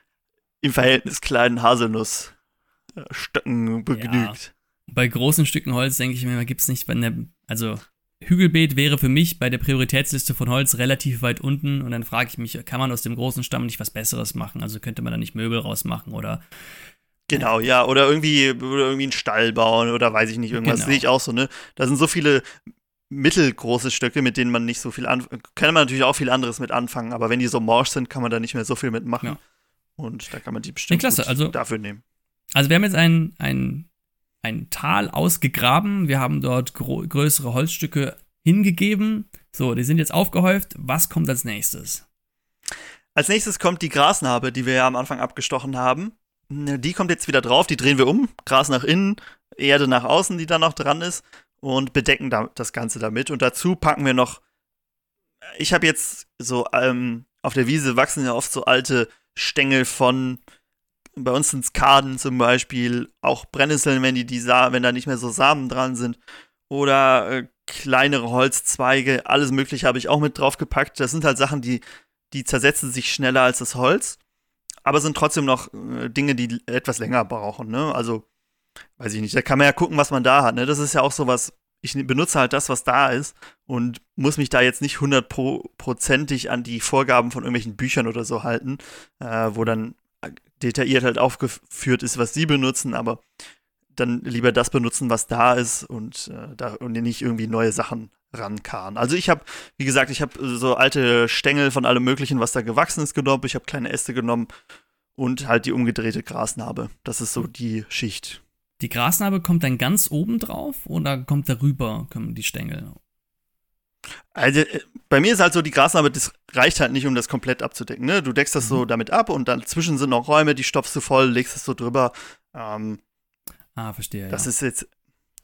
im Verhältnis kleinen Haselnussstöcken begnügt. Ja. Bei großen Stücken Holz denke ich mir, gibt es nicht, wenn der, also Hügelbeet wäre für mich bei der Prioritätsliste von Holz relativ weit unten und dann frage ich mich, kann man aus dem großen Stamm nicht was Besseres machen? Also könnte man da nicht Möbel rausmachen oder Genau, ja, oder irgendwie, oder irgendwie einen Stall bauen oder weiß ich nicht, irgendwas genau. sehe ich auch so, ne? Da sind so viele mittelgroße Stücke, mit denen man nicht so viel anfangen kann man natürlich auch viel anderes mit anfangen, aber wenn die so morsch sind, kann man da nicht mehr so viel mitmachen. Ja. Und da kann man die bestimmt ja, klasse. Also, dafür nehmen. Also wir haben jetzt ein, ein, ein Tal ausgegraben, wir haben dort größere Holzstücke hingegeben. So, die sind jetzt aufgehäuft. Was kommt als nächstes? Als nächstes kommt die Grasnarbe, die wir ja am Anfang abgestochen haben. Die kommt jetzt wieder drauf, die drehen wir um, Gras nach innen, Erde nach außen, die da noch dran ist und bedecken da, das Ganze damit. Und dazu packen wir noch, ich habe jetzt so, ähm, auf der Wiese wachsen ja oft so alte Stängel von, bei uns sind es Kaden zum Beispiel, auch Brennnesseln, wenn die, die wenn da nicht mehr so Samen dran sind. Oder äh, kleinere Holzzweige, alles mögliche habe ich auch mit drauf gepackt. Das sind halt Sachen, die, die zersetzen sich schneller als das Holz aber sind trotzdem noch äh, Dinge, die etwas länger brauchen, ne? Also, weiß ich nicht, da kann man ja gucken, was man da hat, ne? Das ist ja auch so was, ich benutze halt das, was da ist und muss mich da jetzt nicht hundertprozentig an die Vorgaben von irgendwelchen Büchern oder so halten, äh, wo dann detailliert halt aufgeführt ist, was sie benutzen, aber dann lieber das benutzen, was da ist und, äh, da, und nicht irgendwie neue Sachen rankarren. Also ich habe, wie gesagt, ich habe so alte Stängel von allem Möglichen, was da gewachsen ist, genommen. Ich habe kleine Äste genommen und halt die umgedrehte Grasnarbe. Das ist so die Schicht. Die Grasnarbe kommt dann ganz oben drauf oder kommt darüber kommen die Stängel? Also äh, bei mir ist halt so, die Grasnarbe, das reicht halt nicht, um das komplett abzudecken. Ne? Du deckst das mhm. so damit ab und dann zwischen sind noch Räume, die stopfst du voll, legst es so drüber. Ähm, ah, verstehe. Das ja. ist jetzt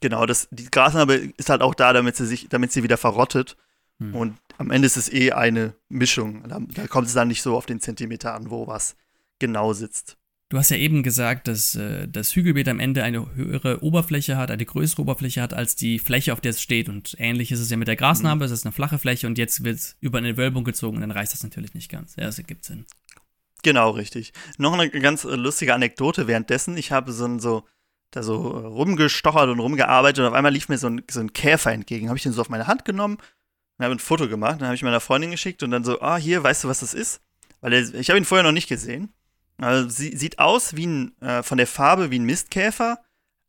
Genau, das, die Grasnarbe ist halt auch da, damit sie sich, damit sie wieder verrottet. Hm. Und am Ende ist es eh eine Mischung. Da, da, kommt es dann nicht so auf den Zentimeter an, wo was genau sitzt. Du hast ja eben gesagt, dass äh, das Hügelbeet am Ende eine höhere Oberfläche hat, eine größere Oberfläche hat als die Fläche, auf der es steht. Und ähnlich ist es ja mit der Grasnarbe. Mhm. Es ist eine flache Fläche und jetzt wird es über eine Wölbung gezogen und dann reicht das natürlich nicht ganz. Ja, das ergibt Sinn. Genau, richtig. Noch eine ganz lustige Anekdote währenddessen. Ich habe so ein so da so rumgestochert und rumgearbeitet und auf einmal lief mir so ein, so ein Käfer entgegen. Habe ich den so auf meine Hand genommen und habe ein Foto gemacht. Dann habe ich meiner Freundin geschickt und dann so, ah, hier, weißt du, was das ist? Weil der, ich habe ihn vorher noch nicht gesehen. Also, sie, sieht aus wie ein, äh, von der Farbe wie ein Mistkäfer,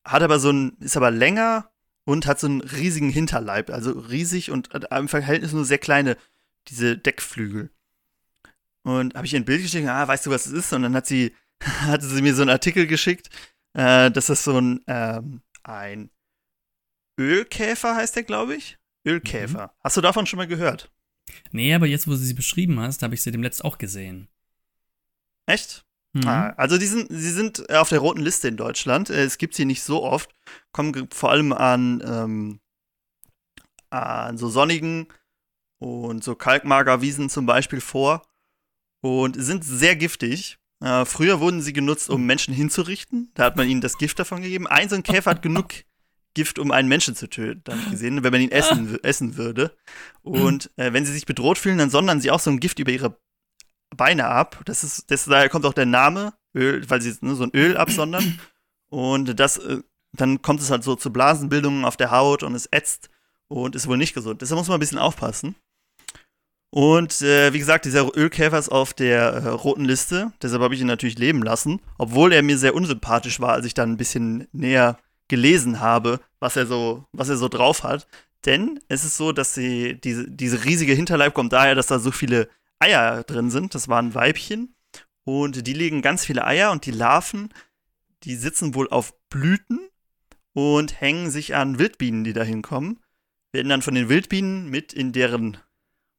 hat aber so ein, ist aber länger und hat so einen riesigen Hinterleib, also riesig und im Verhältnis nur sehr kleine, diese Deckflügel. Und habe ich ihr ein Bild geschickt, ah, weißt du, was das ist? Und dann hat sie, (laughs) hatte sie mir so einen Artikel geschickt, äh, das ist so ein, ähm, ein Ölkäfer, heißt der, glaube ich. Ölkäfer. Mhm. Hast du davon schon mal gehört? Nee, aber jetzt, wo du sie beschrieben hast, habe ich sie dem Letzt auch gesehen. Echt? Mhm. Ah, also die sind, sie sind auf der roten Liste in Deutschland. Äh, es gibt sie nicht so oft. Kommen vor allem an, ähm, an so sonnigen und so Kalkmagerwiesen zum Beispiel vor. Und sind sehr giftig. Äh, früher wurden sie genutzt, um Menschen hinzurichten. Da hat man ihnen das Gift davon gegeben. Ein so ein Käfer hat genug Gift, um einen Menschen zu töten, dann gesehen, wenn man ihn essen, essen würde. Und äh, wenn sie sich bedroht fühlen, dann sondern sie auch so ein Gift über ihre Beine ab. Das ist, das, daher kommt auch der Name, Öl, weil sie ne, so ein Öl absondern. Und das, äh, dann kommt es halt so zu Blasenbildungen auf der Haut und es ätzt und ist wohl nicht gesund. Deshalb muss man ein bisschen aufpassen. Und äh, wie gesagt, dieser Ölkäfer ist auf der äh, roten Liste. Deshalb habe ich ihn natürlich leben lassen. Obwohl er mir sehr unsympathisch war, als ich dann ein bisschen näher gelesen habe, was er so, was er so drauf hat. Denn es ist so, dass sie, diese, diese riesige Hinterleib kommt daher, dass da so viele Eier drin sind. Das waren Weibchen. Und die legen ganz viele Eier und die Larven, die sitzen wohl auf Blüten und hängen sich an Wildbienen, die da hinkommen. Werden dann von den Wildbienen mit in deren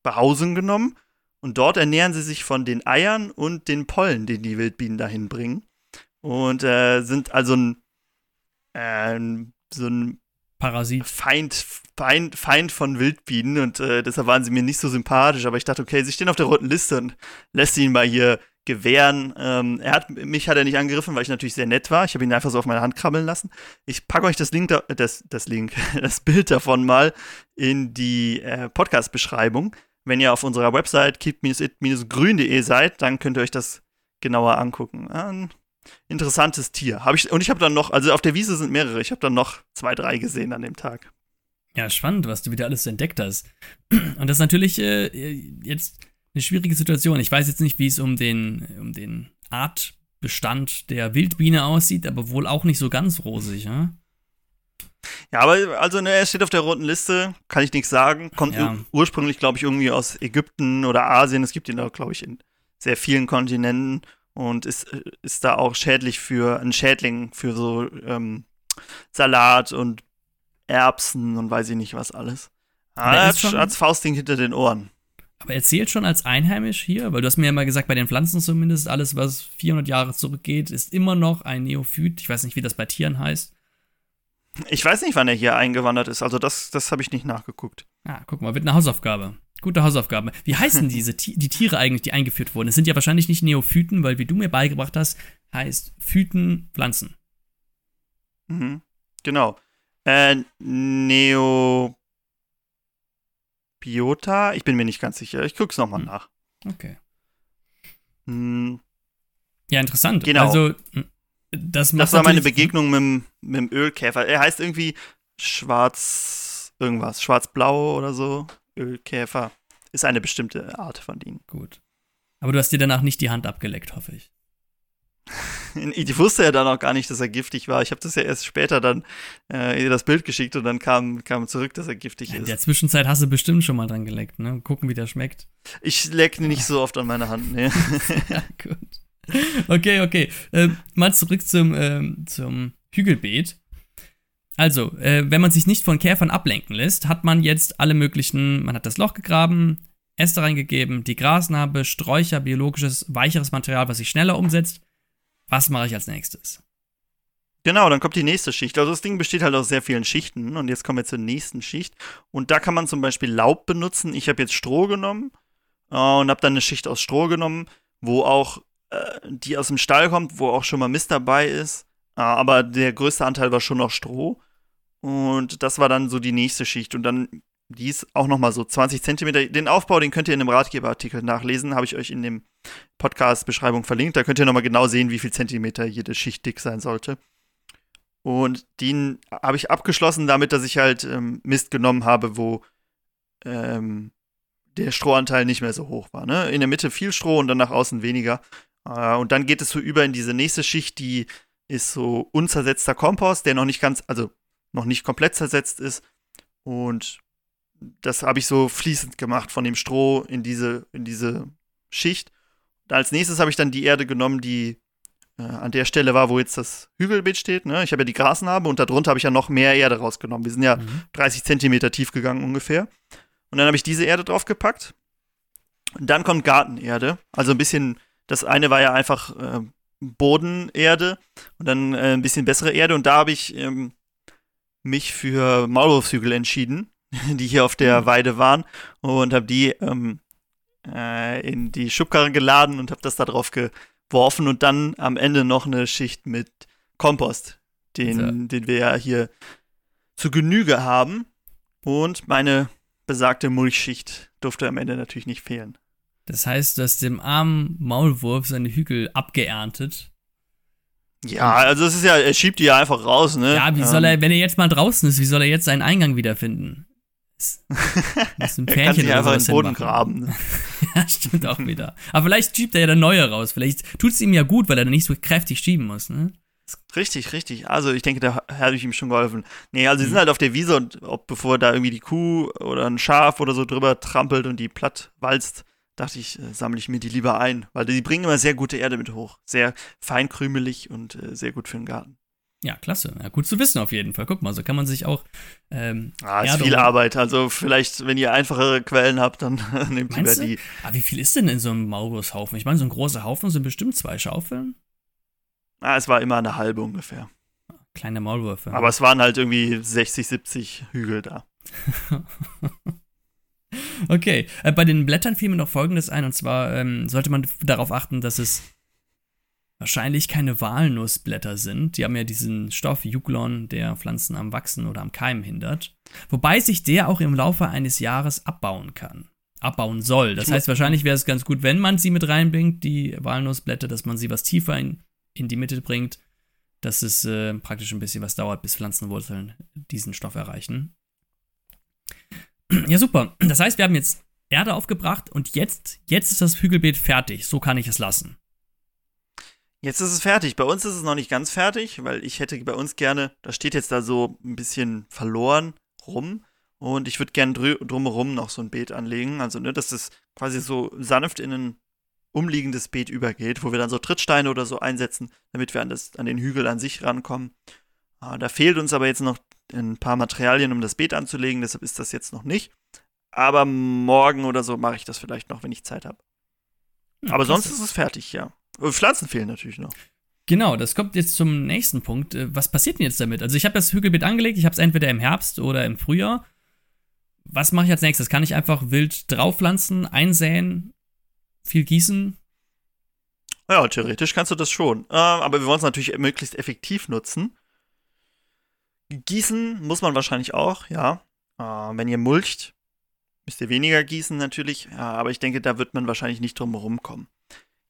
Behausung genommen. Und dort ernähren sie sich von den Eiern und den Pollen, den die Wildbienen dahin bringen. Und äh, sind also ein äh, so ein Parasit. Feind, Feind, Feind von Wildbienen und äh, deshalb waren sie mir nicht so sympathisch. Aber ich dachte, okay, sie stehen auf der roten Liste und lässt ihn mal hier gewähren. Ähm, er hat, mich hat er nicht angegriffen, weil ich natürlich sehr nett war. Ich habe ihn einfach so auf meine Hand krabbeln lassen. Ich packe euch das Link, da, das, das Link, (laughs) das Bild davon mal in die äh, Podcast-Beschreibung. Wenn ihr auf unserer Website keep-it-grün.de seid, dann könnt ihr euch das genauer angucken. Ähm, interessantes Tier. Hab ich, und ich habe dann noch, also auf der Wiese sind mehrere, ich habe dann noch zwei, drei gesehen an dem Tag. Ja, spannend, was du wieder alles entdeckt hast. (clears throat) Und das ist natürlich äh, jetzt eine schwierige Situation. Ich weiß jetzt nicht, wie es um den, um den Artbestand der Wildbiene aussieht, aber wohl auch nicht so ganz rosig, ja? Ja, aber also ne, er steht auf der roten Liste, kann ich nichts sagen. Kommt ja. ursprünglich, glaube ich, irgendwie aus Ägypten oder Asien. Es gibt ihn da, glaube ich, in sehr vielen Kontinenten und ist, ist da auch schädlich für ein Schädling für so ähm, Salat und Erbsen und weiß ich nicht was alles. Ah, er hat schon, als Faustding hinter den Ohren. Aber er zählt schon als einheimisch hier, weil du hast mir ja mal gesagt, bei den Pflanzen zumindest, alles, was 400 Jahre zurückgeht, ist immer noch ein Neophyt. Ich weiß nicht, wie das bei Tieren heißt. Ich weiß nicht, wann er hier eingewandert ist. Also das, das habe ich nicht nachgeguckt. Ah, guck mal, wird eine Hausaufgabe. Gute Hausaufgabe. Wie heißen (laughs) diese die Tiere eigentlich, die eingeführt wurden? Es sind ja wahrscheinlich nicht Neophyten, weil wie du mir beigebracht hast, heißt Phyten Pflanzen. Mhm. Genau. Äh, Neobiota? Ich bin mir nicht ganz sicher. Ich guck's nochmal hm. nach. Okay. Hm. Ja, interessant. Genau. Also, hm, das, das war meine Begegnung mit, mit dem Ölkäfer. Er heißt irgendwie schwarz irgendwas, schwarz-blau oder so. Ölkäfer ist eine bestimmte Art von ihnen. Gut. Aber du hast dir danach nicht die Hand abgeleckt, hoffe ich. (laughs) Ich wusste ja dann auch gar nicht, dass er giftig war. Ich habe das ja erst später dann äh, ihr das Bild geschickt und dann kam, kam zurück, dass er giftig ja, ist. In der Zwischenzeit hast du bestimmt schon mal dran geleckt, ne? Gucken, wie der schmeckt. Ich leck (laughs) nicht so oft an meine Hand, ne? (laughs) ja, gut. (laughs) Okay, okay. Äh, mal zurück zum, ähm, zum Hügelbeet. Also, äh, wenn man sich nicht von Käfern ablenken lässt, hat man jetzt alle möglichen, man hat das Loch gegraben, Äste reingegeben, die Grasnarbe, Sträucher, biologisches, weicheres Material, was sich schneller umsetzt. Was mache ich als nächstes? Genau, dann kommt die nächste Schicht. Also das Ding besteht halt aus sehr vielen Schichten und jetzt kommen wir zur nächsten Schicht. Und da kann man zum Beispiel Laub benutzen. Ich habe jetzt Stroh genommen äh, und habe dann eine Schicht aus Stroh genommen, wo auch äh, die aus dem Stall kommt, wo auch schon mal Mist dabei ist. Äh, aber der größte Anteil war schon noch Stroh. Und das war dann so die nächste Schicht. Und dann die ist auch nochmal so 20 Zentimeter. Den Aufbau, den könnt ihr in dem Ratgeberartikel nachlesen, habe ich euch in dem Podcast-Beschreibung verlinkt. Da könnt ihr nochmal genau sehen, wie viel Zentimeter jede Schicht dick sein sollte. Und den habe ich abgeschlossen damit, dass ich halt ähm, Mist genommen habe, wo ähm, der Strohanteil nicht mehr so hoch war. Ne? In der Mitte viel Stroh und dann nach außen weniger. Äh, und dann geht es so über in diese nächste Schicht, die ist so unzersetzter Kompost, der noch nicht ganz, also noch nicht komplett zersetzt ist. Und das habe ich so fließend gemacht von dem Stroh in diese, in diese Schicht. Und als nächstes habe ich dann die Erde genommen, die äh, an der Stelle war, wo jetzt das Hügelbeet steht. Ne? Ich habe ja die Grasnarbe und darunter habe ich ja noch mehr Erde rausgenommen. Wir sind ja mhm. 30 Zentimeter tief gegangen ungefähr. Und dann habe ich diese Erde draufgepackt. Und dann kommt Gartenerde. Also ein bisschen, das eine war ja einfach äh, Bodenerde und dann äh, ein bisschen bessere Erde. Und da habe ich ähm, mich für Maulwurfshügel entschieden, (laughs) die hier auf der mhm. Weide waren und habe die ähm, äh, in die Schubkarre geladen und habe das da drauf ge geworfen und dann am Ende noch eine Schicht mit Kompost, den, Ja. den wir ja hier zu Genüge haben. Und meine besagte Mulchschicht durfte am Ende natürlich nicht fehlen. Das heißt, du hast dem armen Maulwurf seine Hügel abgeerntet. Ja, also es ist ja, er schiebt die ja einfach raus, ne? Ja, wie Ähm, soll er, wenn er jetzt mal draußen ist, wie soll er jetzt seinen Eingang wiederfinden? Das- (laughs) Muss ein Er kann Pärchen sich einfach in den Boden hinmachen. graben. Ne? (laughs) Ja, stimmt auch wieder. Aber vielleicht schiebt er ja der neue raus. Vielleicht tut es ihm ja gut, weil er dann nicht so kräftig schieben muss, ne? Richtig, richtig. Also ich denke, da habe ich ihm schon geholfen. Nee, also sie Mhm. sind halt auf der Wiese und ob bevor da irgendwie die Kuh oder ein Schaf oder so drüber trampelt und die platt walzt, dachte ich, äh, sammle ich mir die lieber ein. Weil die bringen immer sehr gute Erde mit hoch. Sehr feinkrümelig und äh, sehr gut für den Garten. Ja, klasse. Ja, gut zu wissen auf jeden Fall. Guck mal, so kann man sich auch. Ähm, Ah, ist Erde viel. Arbeit. Also vielleicht, wenn ihr einfachere Quellen habt, dann (laughs) nehmt lieber die. ah, wie viel ist denn in so einem Maulwurfshaufen? Ich meine, so ein großer Haufen sind bestimmt zwei Schaufeln. Ah, es war immer eine halbe ungefähr. Kleine Maulwürfe. Aber es waren halt irgendwie 60, 70 Hügel da. (laughs) Okay, äh, bei den Blättern fiel mir noch Folgendes ein, und zwar ähm, sollte man darauf achten, dass es wahrscheinlich keine Walnussblätter sind. Die haben ja diesen Stoff Juglon, der Pflanzen am Wachsen oder am Keimen hindert. Wobei sich der auch im Laufe eines Jahres abbauen kann. Abbauen soll. Das Ich heißt, wahrscheinlich wäre es ganz gut, wenn man sie mit reinbringt, die Walnussblätter, dass man sie was tiefer in, in die Mitte bringt, dass es äh, praktisch ein bisschen was dauert, bis Pflanzenwurzeln diesen Stoff erreichen. (clears throat) Ja, super. Das heißt, wir haben jetzt Erde aufgebracht und jetzt, jetzt ist das Hügelbeet fertig. So kann ich es lassen. Jetzt ist es fertig. Bei uns ist es noch nicht ganz fertig, weil ich hätte bei uns gerne, das steht jetzt da so ein bisschen verloren rum. Und ich würde gerne drumherum noch so ein Beet anlegen. Also, ne, dass das quasi so sanft in ein umliegendes Beet übergeht, wo wir dann so Trittsteine oder so einsetzen, damit wir an, das, an den Hügel an sich rankommen. Ah, da fehlt uns aber jetzt noch ein paar Materialien, um das Beet anzulegen. Deshalb ist das jetzt noch nicht. Aber morgen oder so mache ich das vielleicht noch, wenn ich Zeit habe. Ja, aber sonst ist es fertig, ja. Und Pflanzen fehlen natürlich noch. Genau, das kommt jetzt zum nächsten Punkt. Äh, Was passiert denn jetzt damit? Also ich habe das Hügelbeet angelegt, ich habe es entweder im Herbst oder im Frühjahr. Was mache ich als nächstes? Kann ich einfach wild draufpflanzen, einsäen, viel gießen? Ja, theoretisch kannst du das schon. Äh, aber wir wollen es natürlich möglichst effektiv nutzen. Gießen muss man wahrscheinlich auch, ja. Äh, wenn ihr mulcht, müsst ihr weniger gießen natürlich. Ja, aber ich denke, da wird man wahrscheinlich nicht drum herum kommen.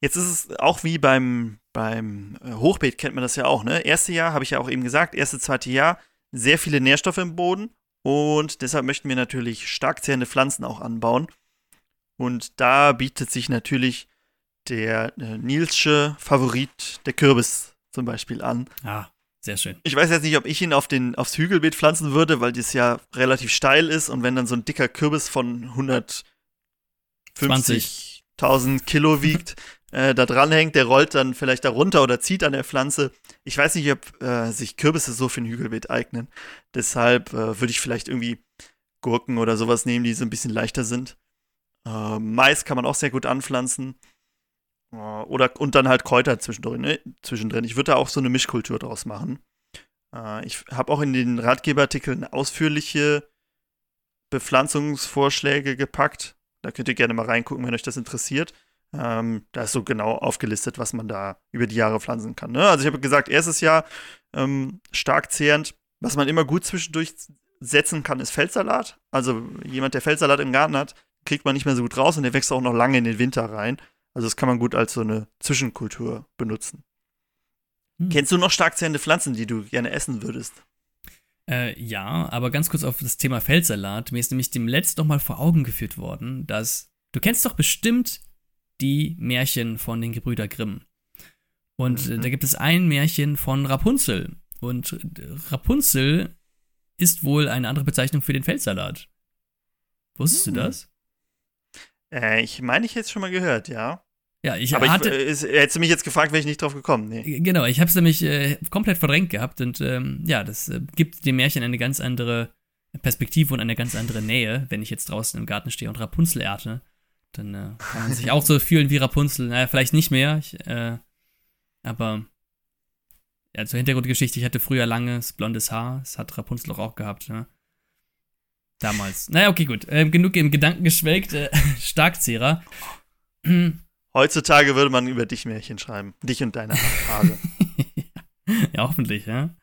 Jetzt ist es auch wie beim, beim äh, Hochbeet, kennt man das ja auch, ne? Erste Jahr, habe ich ja auch eben gesagt, erste, zweite Jahr, sehr viele Nährstoffe im Boden. Und deshalb möchten wir natürlich stark zehrende Pflanzen auch anbauen. Und da bietet sich natürlich der äh, Nilsche Favorit, der Kürbis zum Beispiel an. Ah, sehr schön. Ich weiß jetzt nicht, ob ich ihn auf den, aufs Hügelbeet pflanzen würde, weil das ja relativ steil ist und wenn dann so ein dicker Kürbis von 150.000 Kilo wiegt, (laughs) äh, da dranhängt, der rollt dann vielleicht da runter oder zieht an der Pflanze. Ich weiß nicht, ob äh, sich Kürbisse so für ein Hügelbeet eignen. Deshalb äh, würde ich vielleicht irgendwie Gurken oder sowas nehmen, die so ein bisschen leichter sind. Äh, Mais kann man auch sehr gut anpflanzen. Oder und dann halt Kräuter zwischendrin. Ne? zwischendrin. Ich würde da auch so eine Mischkultur draus machen. Äh, ich habe auch in den Ratgeberartikeln ausführliche Bepflanzungsvorschläge gepackt. Da könnt ihr gerne mal reingucken, wenn euch das interessiert. Ähm, da ist so genau aufgelistet, was man da über die Jahre pflanzen kann. Ne? Also ich habe gesagt, erstes Jahr ähm, stark zehrend. Was man immer gut zwischendurch setzen kann, ist Feldsalat. Also jemand, der Feldsalat im Garten hat, kriegt man nicht mehr so gut raus und der wächst auch noch lange in den Winter rein. Also das kann man gut als so eine Zwischenkultur benutzen. Hm. Kennst du noch stark zehrende Pflanzen, die du gerne essen würdest? Äh, ja, aber ganz kurz auf das Thema Feldsalat. Mir ist nämlich dem letzt noch mal vor Augen geführt worden, dass du kennst doch bestimmt die Märchen von den Gebrüder Grimm. Und äh, Mhm. da gibt es ein Märchen von Rapunzel. Und äh, Rapunzel ist wohl eine andere Bezeichnung für den Feldsalat. Wusstest Mhm. du das? Äh, ich meine, ich hätte es schon mal gehört, ja. Ja, ich Aber hatte. ich, äh, hättest du mich jetzt gefragt, wäre ich nicht drauf gekommen. Nee. Genau, ich habe es nämlich äh, komplett verdrängt gehabt und ähm, ja, das äh, gibt dem Märchen eine ganz andere Perspektive und eine ganz andere Nähe. Wenn ich jetzt draußen im Garten stehe und Rapunzel ernte, dann äh, kann man sich auch so fühlen wie Rapunzel. Naja, vielleicht nicht mehr, ich, äh, aber ja, zur Hintergrundgeschichte, ich hatte früher langes blondes Haar, das hat Rapunzel auch gehabt, ne? Damals. Naja, okay, gut. Äh, genug im Gedanken geschwelgt. Äh, (laughs) Starkzehrer. Heutzutage würde man über dich Märchen schreiben. Dich und deine Haare. (laughs) ja, hoffentlich, ja.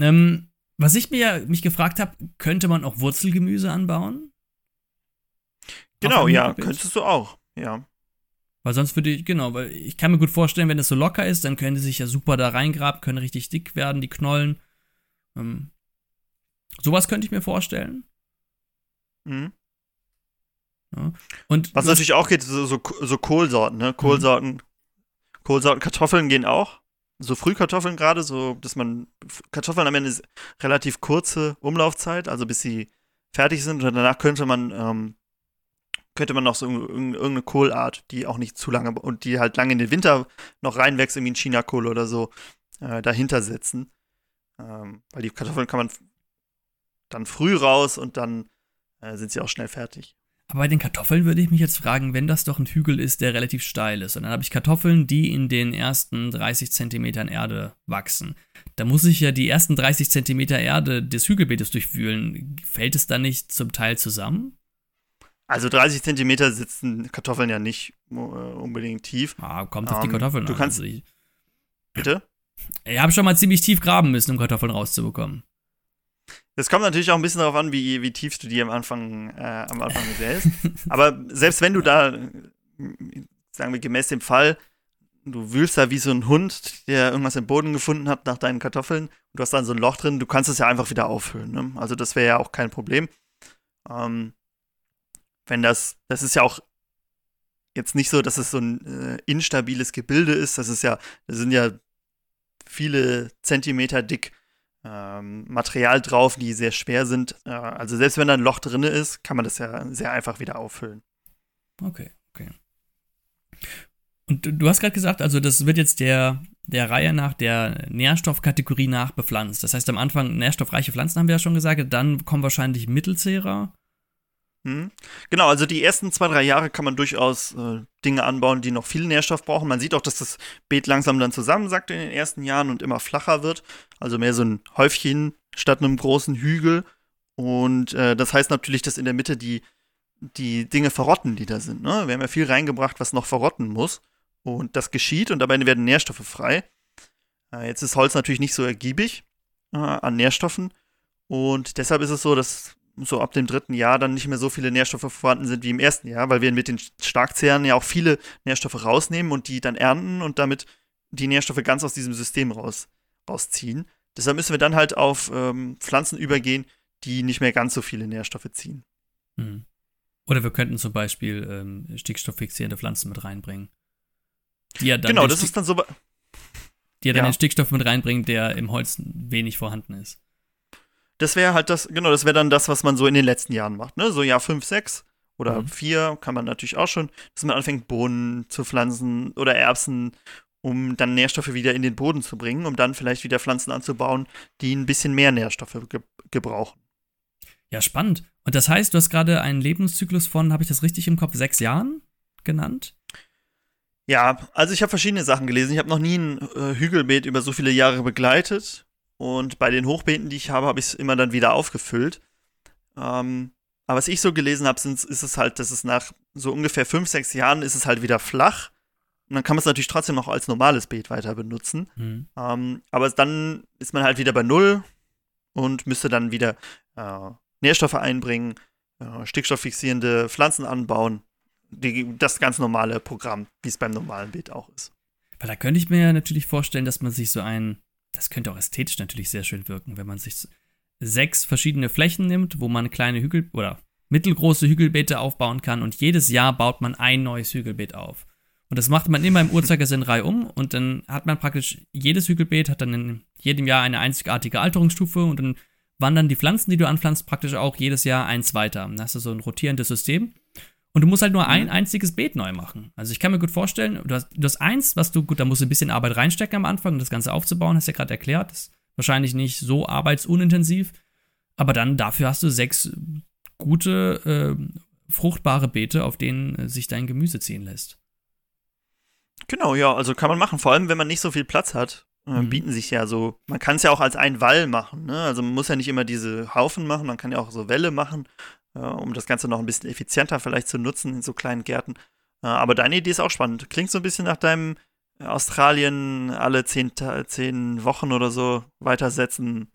Ähm, was ich mir mich gefragt habe, könnte man auch Wurzelgemüse anbauen? Genau, ja, könntest du auch, ja. Weil sonst würde ich, genau, weil ich kann mir gut vorstellen, wenn es so locker ist, dann können die sich ja super da reingraben, können richtig dick werden, die Knollen. Ähm, sowas könnte ich mir vorstellen. Mhm. Ja. Und Was natürlich auch geht, so, so, so Kohlsorten, ne? Kohlsorten, mhm. Kohlsorten, Kartoffeln gehen auch. So Frühkartoffeln gerade, so, dass man, Kartoffeln am Ende ist relativ kurze Umlaufzeit, also bis sie fertig sind und danach könnte man ähm, könnte man noch so irgendeine Kohlart, die auch nicht zu lange und die halt lange in den Winter noch reinwächst, irgendwie ein China-Kohl oder so, äh, dahinter setzen. Ähm, weil die Kartoffeln kann man dann früh raus und dann äh, sind sie auch schnell fertig. Aber bei den Kartoffeln würde ich mich jetzt fragen, wenn das doch ein Hügel ist, der relativ steil ist, und dann habe ich Kartoffeln, die in den ersten 30 Zentimetern Erde wachsen. Da muss ich ja die ersten 30 Zentimeter Erde des Hügelbeetes durchwühlen. Fällt es dann nicht zum Teil zusammen? Also 30 Zentimeter sitzen Kartoffeln ja nicht äh, unbedingt tief. Ah, kommt auf um, die ähm, Kartoffeln du an. Kannst, also bitte? Ich habe schon mal ziemlich tief graben müssen, um Kartoffeln rauszubekommen. Das kommt natürlich auch ein bisschen darauf an, wie, wie tief du die am Anfang, äh, am Anfang säst. (laughs) Aber selbst wenn du da, sagen wir gemäß dem Fall, du wühlst da wie so ein Hund, der irgendwas im Boden gefunden hat nach deinen Kartoffeln, und du hast dann so ein Loch drin, du kannst es ja einfach wieder auffüllen. Ne? Also das wäre ja auch kein Problem. Ähm, wenn das, das ist ja auch jetzt nicht so, dass es so ein äh, instabiles Gebilde ist. Das ist ja, da sind ja viele Zentimeter dick ähm, Material drauf, die sehr schwer sind. Äh, also selbst wenn da ein Loch drin ist, kann man das ja sehr einfach wieder auffüllen. Okay, okay. Und du hast gerade gesagt, also das wird jetzt der, der Reihe nach, der Nährstoffkategorie nach bepflanzt. Das heißt, am Anfang nährstoffreiche Pflanzen haben wir ja schon gesagt, dann kommen wahrscheinlich Mittelzehrer hm. Genau, also die ersten zwei, drei Jahre kann man durchaus äh, Dinge anbauen, die noch viel Nährstoff brauchen. Man sieht auch, dass das Beet langsam dann zusammensackt in den ersten Jahren und immer flacher wird. Also mehr so ein Häufchen statt einem großen Hügel. Und äh, das heißt natürlich, dass in der Mitte die, die Dinge verrotten, die da sind. Ne? Wir haben ja viel reingebracht, was noch verrotten muss. Und das geschieht und dabei werden Nährstoffe frei. Äh, jetzt ist Holz natürlich nicht so ergiebig äh, an Nährstoffen. Und deshalb ist es so, dass so ab dem dritten Jahr dann nicht mehr so viele Nährstoffe vorhanden sind wie im ersten Jahr, weil wir mit den Starkzehren ja auch viele Nährstoffe rausnehmen und die dann ernten und damit die Nährstoffe ganz aus diesem System raus, rausziehen. Deshalb müssen wir dann halt auf ähm, Pflanzen übergehen, die nicht mehr ganz so viele Nährstoffe ziehen. Hm. Oder wir könnten zum Beispiel ähm, stickstofffixierende Pflanzen mit reinbringen. Die ja dann genau, das ist dann so. Die ja dann ja. den Stickstoff mit reinbringen, der im Holz wenig vorhanden ist das wäre halt das, genau, das wäre dann das, was man so in den letzten Jahren macht, ne? So Jahr 5, 6 oder mhm. 4 kann man natürlich auch schon, dass man anfängt, Bohnen zu pflanzen oder Erbsen, um dann Nährstoffe wieder in den Boden zu bringen, um dann vielleicht wieder Pflanzen anzubauen, die ein bisschen mehr Nährstoffe ge gebrauchen. Ja, spannend. Und das heißt, du hast gerade einen Lebenszyklus von, habe ich das richtig im Kopf, sechs Jahren genannt? Ja, also ich habe verschiedene Sachen gelesen. Ich habe noch nie ein äh, Hügelbeet über so viele Jahre begleitet. Und bei den Hochbeeten, die ich habe, habe ich es immer dann wieder aufgefüllt. Ähm, aber was ich so gelesen habe, ist es halt, dass es nach so ungefähr fünf, sechs Jahren ist es halt wieder flach. Und dann kann man es natürlich trotzdem noch als normales Beet weiter benutzen. Mhm. Ähm, aber dann ist man halt wieder bei Null und müsste dann wieder äh, Nährstoffe einbringen, äh, stickstofffixierende Pflanzen anbauen. Die, das ganz normale Programm, wie es beim normalen Beet auch ist. Weil da könnte ich mir ja natürlich vorstellen, dass man sich so ein das könnte auch ästhetisch natürlich sehr schön wirken, wenn man sich sechs verschiedene Flächen nimmt, wo man kleine Hügel oder mittelgroße Hügelbeete aufbauen kann und jedes Jahr baut man ein neues Hügelbeet auf. Und das macht man immer im Uhrzeigersinn reihum und dann hat man praktisch, jedes Hügelbeet hat dann in jedem Jahr eine einzigartige Alterungsstufe und dann wandern die Pflanzen, die du anpflanzt, praktisch auch jedes Jahr eins weiter. Dann hast du so ein rotierendes System. Und du musst halt nur ein mhm. einziges Beet neu machen. Also ich kann mir gut vorstellen, du hast, du hast eins, was du, gut, da musst du ein bisschen Arbeit reinstecken am Anfang, um das Ganze aufzubauen, hast du ja gerade erklärt. Das ist wahrscheinlich nicht so arbeitsunintensiv. Aber dann dafür hast du sechs gute, äh, fruchtbare Beete, auf denen äh, sich dein Gemüse ziehen lässt. Genau, ja, also kann man machen. Vor allem, wenn man nicht so viel Platz hat, äh, mhm. bieten sich ja so. Man kann es ja auch als ein Wall machen. Ne? Also man muss ja nicht immer diese Haufen machen, man kann ja auch so Wälle machen um das Ganze noch ein bisschen effizienter vielleicht zu nutzen in so kleinen Gärten. aber deine Idee ist auch spannend. Klingt so ein bisschen nach deinem Australien alle zehn, zehn Wochen oder so weitersetzen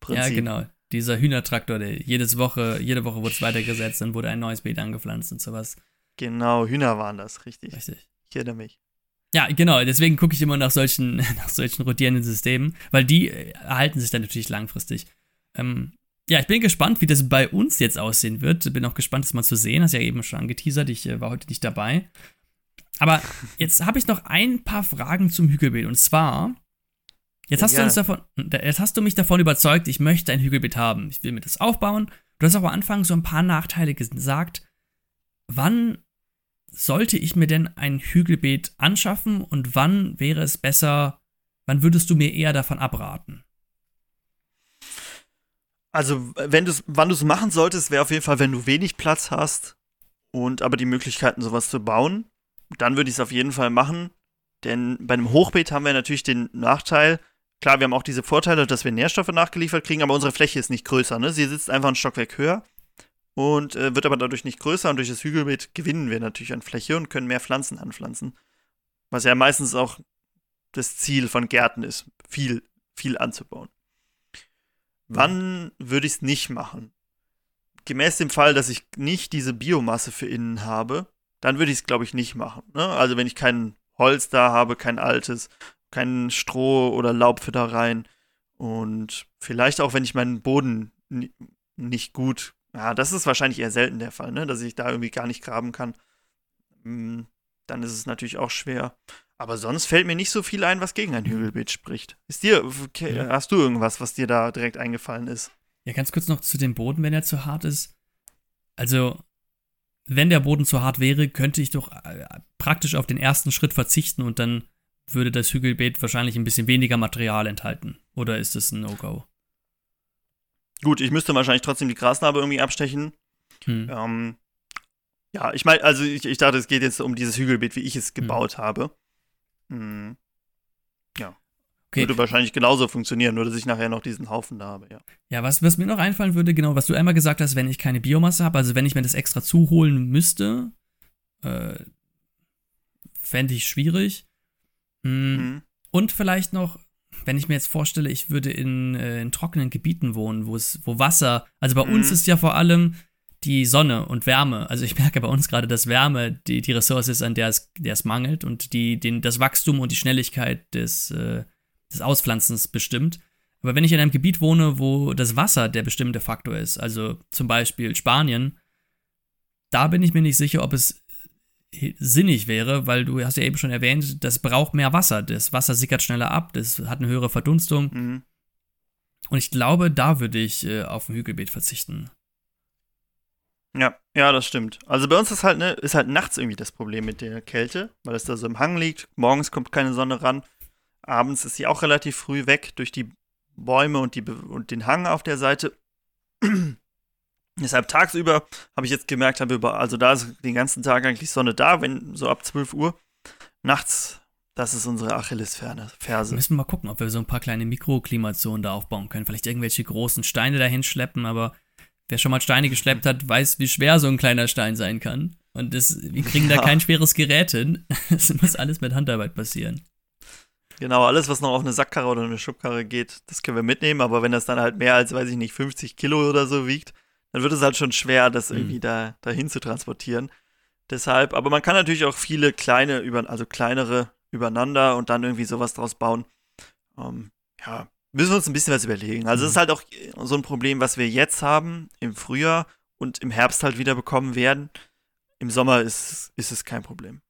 Prinzip. Ja, genau. Dieser Hühnertraktor, der jedes Woche, jede Woche wurde es weitergesetzt, dann wurde ein neues Beet angepflanzt und sowas. Genau, Hühner waren das, richtig. Richtig. Ich erinnere mich. Ja, genau, deswegen gucke ich immer nach solchen, (laughs) nach solchen rotierenden Systemen, weil die äh, erhalten sich dann natürlich langfristig. Ähm, ja, ich bin gespannt, wie das bei uns jetzt aussehen wird. Bin auch gespannt, das mal zu sehen. Hast ja eben schon angeteasert, ich äh, war heute nicht dabei. Aber (laughs) jetzt habe ich noch ein paar Fragen zum Hügelbeet. Und zwar, jetzt hast, ja. du uns davon, jetzt hast du mich davon überzeugt, ich möchte ein Hügelbeet haben. Ich will mir das aufbauen. Du hast auch am Anfang so ein paar Nachteile gesagt. Wann sollte ich mir denn ein Hügelbeet anschaffen und wann wäre es besser, wann würdest du mir eher davon abraten? Also, wenn du's, wann du es machen solltest, wäre auf jeden Fall, wenn du wenig Platz hast und aber die Möglichkeiten, sowas zu bauen, dann würde ich es auf jeden Fall machen. Denn bei einem Hochbeet haben wir natürlich den Nachteil, klar, wir haben auch diese Vorteile, dass wir Nährstoffe nachgeliefert kriegen, aber unsere Fläche ist nicht größer. Ne? Sie sitzt einfach ein Stockwerk höher und äh, wird aber dadurch nicht größer und durch das Hügelbeet gewinnen wir natürlich an Fläche und können mehr Pflanzen anpflanzen. Was ja meistens auch das Ziel von Gärten ist, viel, viel anzubauen. Wann würde ich es nicht machen? Gemäß dem Fall, dass ich nicht diese Biomasse für innen habe, dann würde ich es, glaube ich, nicht machen. Ne? Also wenn ich kein Holz da habe, kein altes, kein Stroh oder Laub für da rein und vielleicht auch, wenn ich meinen Boden nicht gut ja, das ist wahrscheinlich eher selten der Fall, ne? dass ich da irgendwie gar nicht graben kann. Hm, dann ist es natürlich auch schwer. Aber sonst fällt mir nicht so viel ein, was gegen ein Hügelbeet spricht. Ist dir, okay, ja. hast du irgendwas, was dir da direkt eingefallen ist? Ja, ganz kurz noch zu dem Boden, wenn er zu hart ist. Also, wenn der Boden zu hart wäre, könnte ich doch äh, praktisch auf den ersten Schritt verzichten und dann würde das Hügelbeet wahrscheinlich ein bisschen weniger Material enthalten. Oder ist es ein No-Go? Gut, ich müsste wahrscheinlich trotzdem die Grasnarbe irgendwie abstechen. Hm. Ähm, ja, ich meine, also ich, ich, dachte, es geht jetzt um dieses Hügelbeet, wie ich es hm. gebaut hm. habe. Hm. Ja. Okay. Würde wahrscheinlich genauso funktionieren, nur dass ich nachher noch diesen Haufen da habe, ja. Ja, was, was mir noch einfallen würde, genau, was du einmal gesagt hast, wenn ich keine Biomasse habe, also wenn ich mir das extra zuholen müsste, äh, fände ich schwierig. Hm. Mhm. Und vielleicht noch, wenn ich mir jetzt vorstelle, ich würde in, äh, in trockenen Gebieten wohnen, wo es, wo Wasser, also bei mhm. uns ist ja vor allem die Sonne und Wärme. Also ich merke bei uns gerade, dass Wärme die, die Ressource ist, an der es, der es mangelt und die den, das Wachstum und die Schnelligkeit des, äh, des Auspflanzens bestimmt. Aber wenn ich in einem Gebiet wohne, wo das Wasser der bestimmte Faktor ist, also zum Beispiel Spanien, da bin ich mir nicht sicher, ob es sinnig wäre, weil du hast ja eben schon erwähnt, das braucht mehr Wasser. Das Wasser sickert schneller ab, das hat eine höhere Verdunstung. Mhm. Und ich glaube, da würde ich äh, auf ein Hügelbeet verzichten. Ja, ja, das stimmt. Also bei uns ist halt, ne, ist halt nachts irgendwie das Problem mit der Kälte, weil es da so im Hang liegt. Morgens kommt keine Sonne ran. Abends ist sie auch relativ früh weg durch die Bäume und, die, und den Hang auf der Seite. (clears throat) Deshalb tagsüber habe ich jetzt gemerkt, habe über, also da ist den ganzen Tag eigentlich Sonne da, wenn so ab 12 Uhr. Nachts, das ist unsere Achillesferse. Ferse. Müssen wir mal gucken, ob wir so ein paar kleine Mikroklimazonen da aufbauen können. Vielleicht irgendwelche großen Steine dahin schleppen, aber wer schon mal Steine geschleppt hat, weiß, wie schwer so ein kleiner Stein sein kann. Und das, wir kriegen ja. da kein schweres Gerät hin. (laughs) Es muss alles mit Handarbeit passieren. Genau, alles, was noch auf eine Sackkarre oder eine Schubkarre geht, das können wir mitnehmen. Aber wenn das dann halt mehr als, weiß ich nicht, 50 Kilo oder so wiegt, dann wird es halt schon schwer, das irgendwie mhm. da dahin zu transportieren. Deshalb, aber man kann natürlich auch viele kleine, über, also kleinere übereinander und dann irgendwie sowas draus bauen. Ähm, ja, müssen wir uns ein bisschen was überlegen. Also es mhm. ist halt auch so ein Problem, was wir jetzt haben im Frühjahr und im Herbst halt wieder bekommen werden. Im Sommer ist, ist es kein Problem.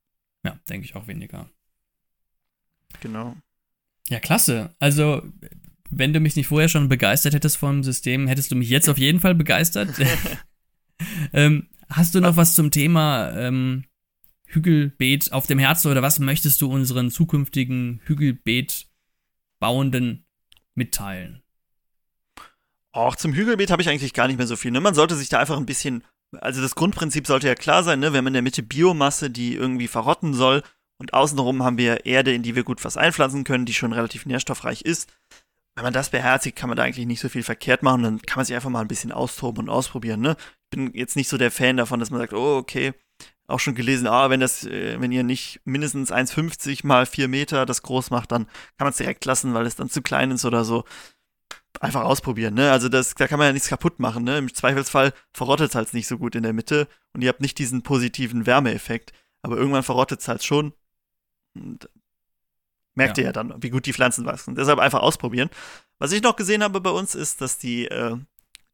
Ja, denke ich auch weniger. Genau. Ja, klasse. Also wenn du mich nicht vorher schon begeistert hättest vom System, hättest du mich jetzt auf jeden Fall begeistert. (laughs) ähm, hast du noch was zum Thema ähm, Hügelbeet auf dem Herzen oder was möchtest du unseren zukünftigen Hügelbeet-Bauenden mitteilen? Auch zum Hügelbeet habe ich eigentlich gar nicht mehr so viel. Ne? Man sollte sich da einfach ein bisschen, also das Grundprinzip sollte ja klar sein, ne? wir haben in der Mitte Biomasse, die irgendwie verrotten soll und außenrum haben wir Erde, in die wir gut was einpflanzen können, die schon relativ nährstoffreich ist wenn man das beherzigt, kann man da eigentlich nicht so viel verkehrt machen. Dann kann man sich einfach mal ein bisschen austoben und ausprobieren. Ne? Ich bin jetzt nicht so der Fan davon, dass man sagt, oh, okay, auch schon gelesen, ah, wenn das, äh, wenn ihr nicht mindestens 1,50 mal 4 Meter das groß macht, dann kann man es direkt lassen, weil es dann zu klein ist oder so. Einfach ausprobieren, ne? Also das, da kann man ja nichts kaputt machen, ne? Im Zweifelsfall verrottet es halt nicht so gut in der Mitte und ihr habt nicht diesen positiven Wärmeeffekt. Aber irgendwann verrottet es halt schon. Und merkt ja. ihr ja dann, wie gut die Pflanzen wachsen. Deshalb einfach ausprobieren. Was ich noch gesehen habe bei uns ist, dass die äh,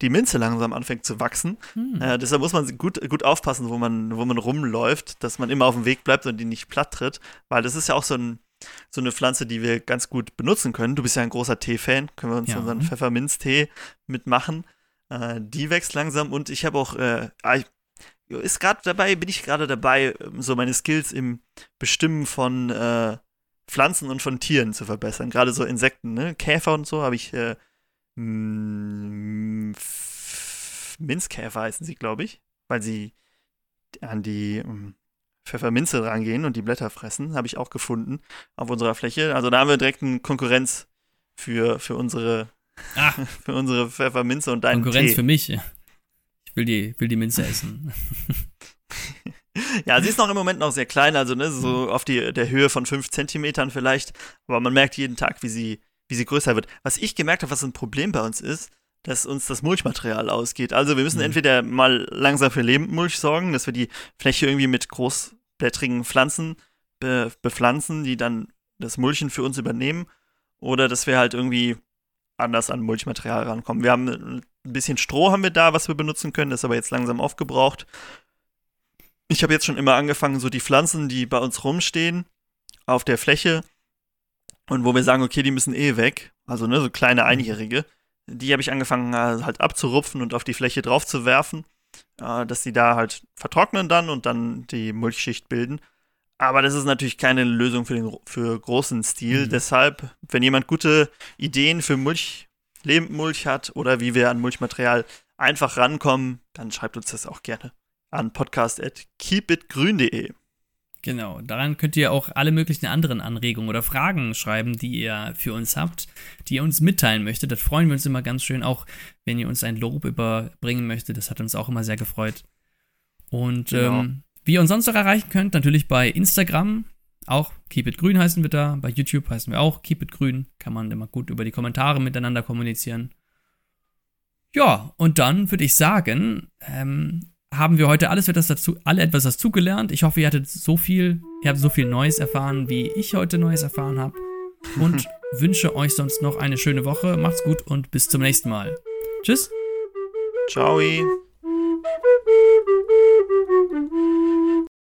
die Minze langsam anfängt zu wachsen. Hm. Äh, deshalb muss man gut, gut aufpassen, wo man, wo man rumläuft, dass man immer auf dem Weg bleibt und die nicht platt tritt, weil das ist ja auch so, ein, so eine Pflanze, die wir ganz gut benutzen können. Du bist ja ein großer Tee-Fan, können wir uns ja. unseren Pfefferminztee mitmachen. Äh, die wächst langsam und ich habe auch, äh, ist gerade dabei, bin ich gerade dabei, so meine Skills im Bestimmen von äh, Pflanzen und von Tieren zu verbessern. Gerade so Insekten, ne? Käfer und so habe ich äh, Minzkäfer heißen sie, glaube ich, weil sie an die hm, Pfefferminze rangehen und die Blätter fressen, habe ich auch gefunden auf unserer Fläche. Also da haben wir direkt eine Konkurrenz für, für unsere ah. (laughs) für unsere Pfefferminze und deinen Konkurrenz Tee. für mich. Ich will die, will die Minze essen. (laughs) ja, sie ist noch im Moment noch sehr klein, also ne, so auf die, der Höhe von 5 Zentimetern vielleicht. Aber man merkt jeden Tag, wie sie, wie sie größer wird. Was ich gemerkt habe, was ein Problem bei uns ist, dass uns das Mulchmaterial ausgeht. Also wir müssen mhm. entweder mal langsam für Lebendmulch sorgen, dass wir die Fläche irgendwie mit großblättrigen Pflanzen be bepflanzen, die dann das Mulchen für uns übernehmen, oder dass wir halt irgendwie anders an Mulchmaterial rankommen. Wir haben ein bisschen Stroh haben wir da, was wir benutzen können, das ist aber jetzt langsam aufgebraucht. Ich habe jetzt schon immer angefangen, so die Pflanzen, die bei uns rumstehen, auf der Fläche, und wo wir sagen, okay, die müssen eh weg, also ne, so kleine mhm. Einjährige, die habe ich angefangen äh, halt abzurupfen und auf die Fläche drauf zu werfen, äh, dass die da halt vertrocknen dann und dann die Mulchschicht bilden. Aber das ist natürlich keine Lösung für den für großen Stil. Mhm. Deshalb, wenn jemand gute Ideen für Mulch, Lebendmulch hat oder wie wir an Mulchmaterial einfach rankommen, dann schreibt uns das auch gerne an podcast@keepitgrün.de. Genau, daran könnt ihr auch alle möglichen anderen Anregungen oder Fragen schreiben, die ihr für uns habt, die ihr uns mitteilen möchtet. Das freuen wir uns immer ganz schön, auch wenn ihr uns ein Lob überbringen möchtet. Das hat uns auch immer sehr gefreut. Und genau. ähm, wie ihr uns sonst noch erreichen könnt, natürlich bei Instagram, auch Keep It Grün heißen wir da. Bei YouTube heißen wir auch Keep It Grün. Kann man immer gut über die Kommentare miteinander kommunizieren. Ja, und dann würde ich sagen, ähm, haben wir heute alles etwas dazu, alle etwas dazugelernt. Ich hoffe, ihr hattet so viel, ihr habt so viel Neues erfahren, wie ich heute Neues erfahren habe. Und (laughs) wünsche euch sonst noch eine schöne Woche. Macht's gut und bis zum nächsten Mal. Tschüss. Ciao.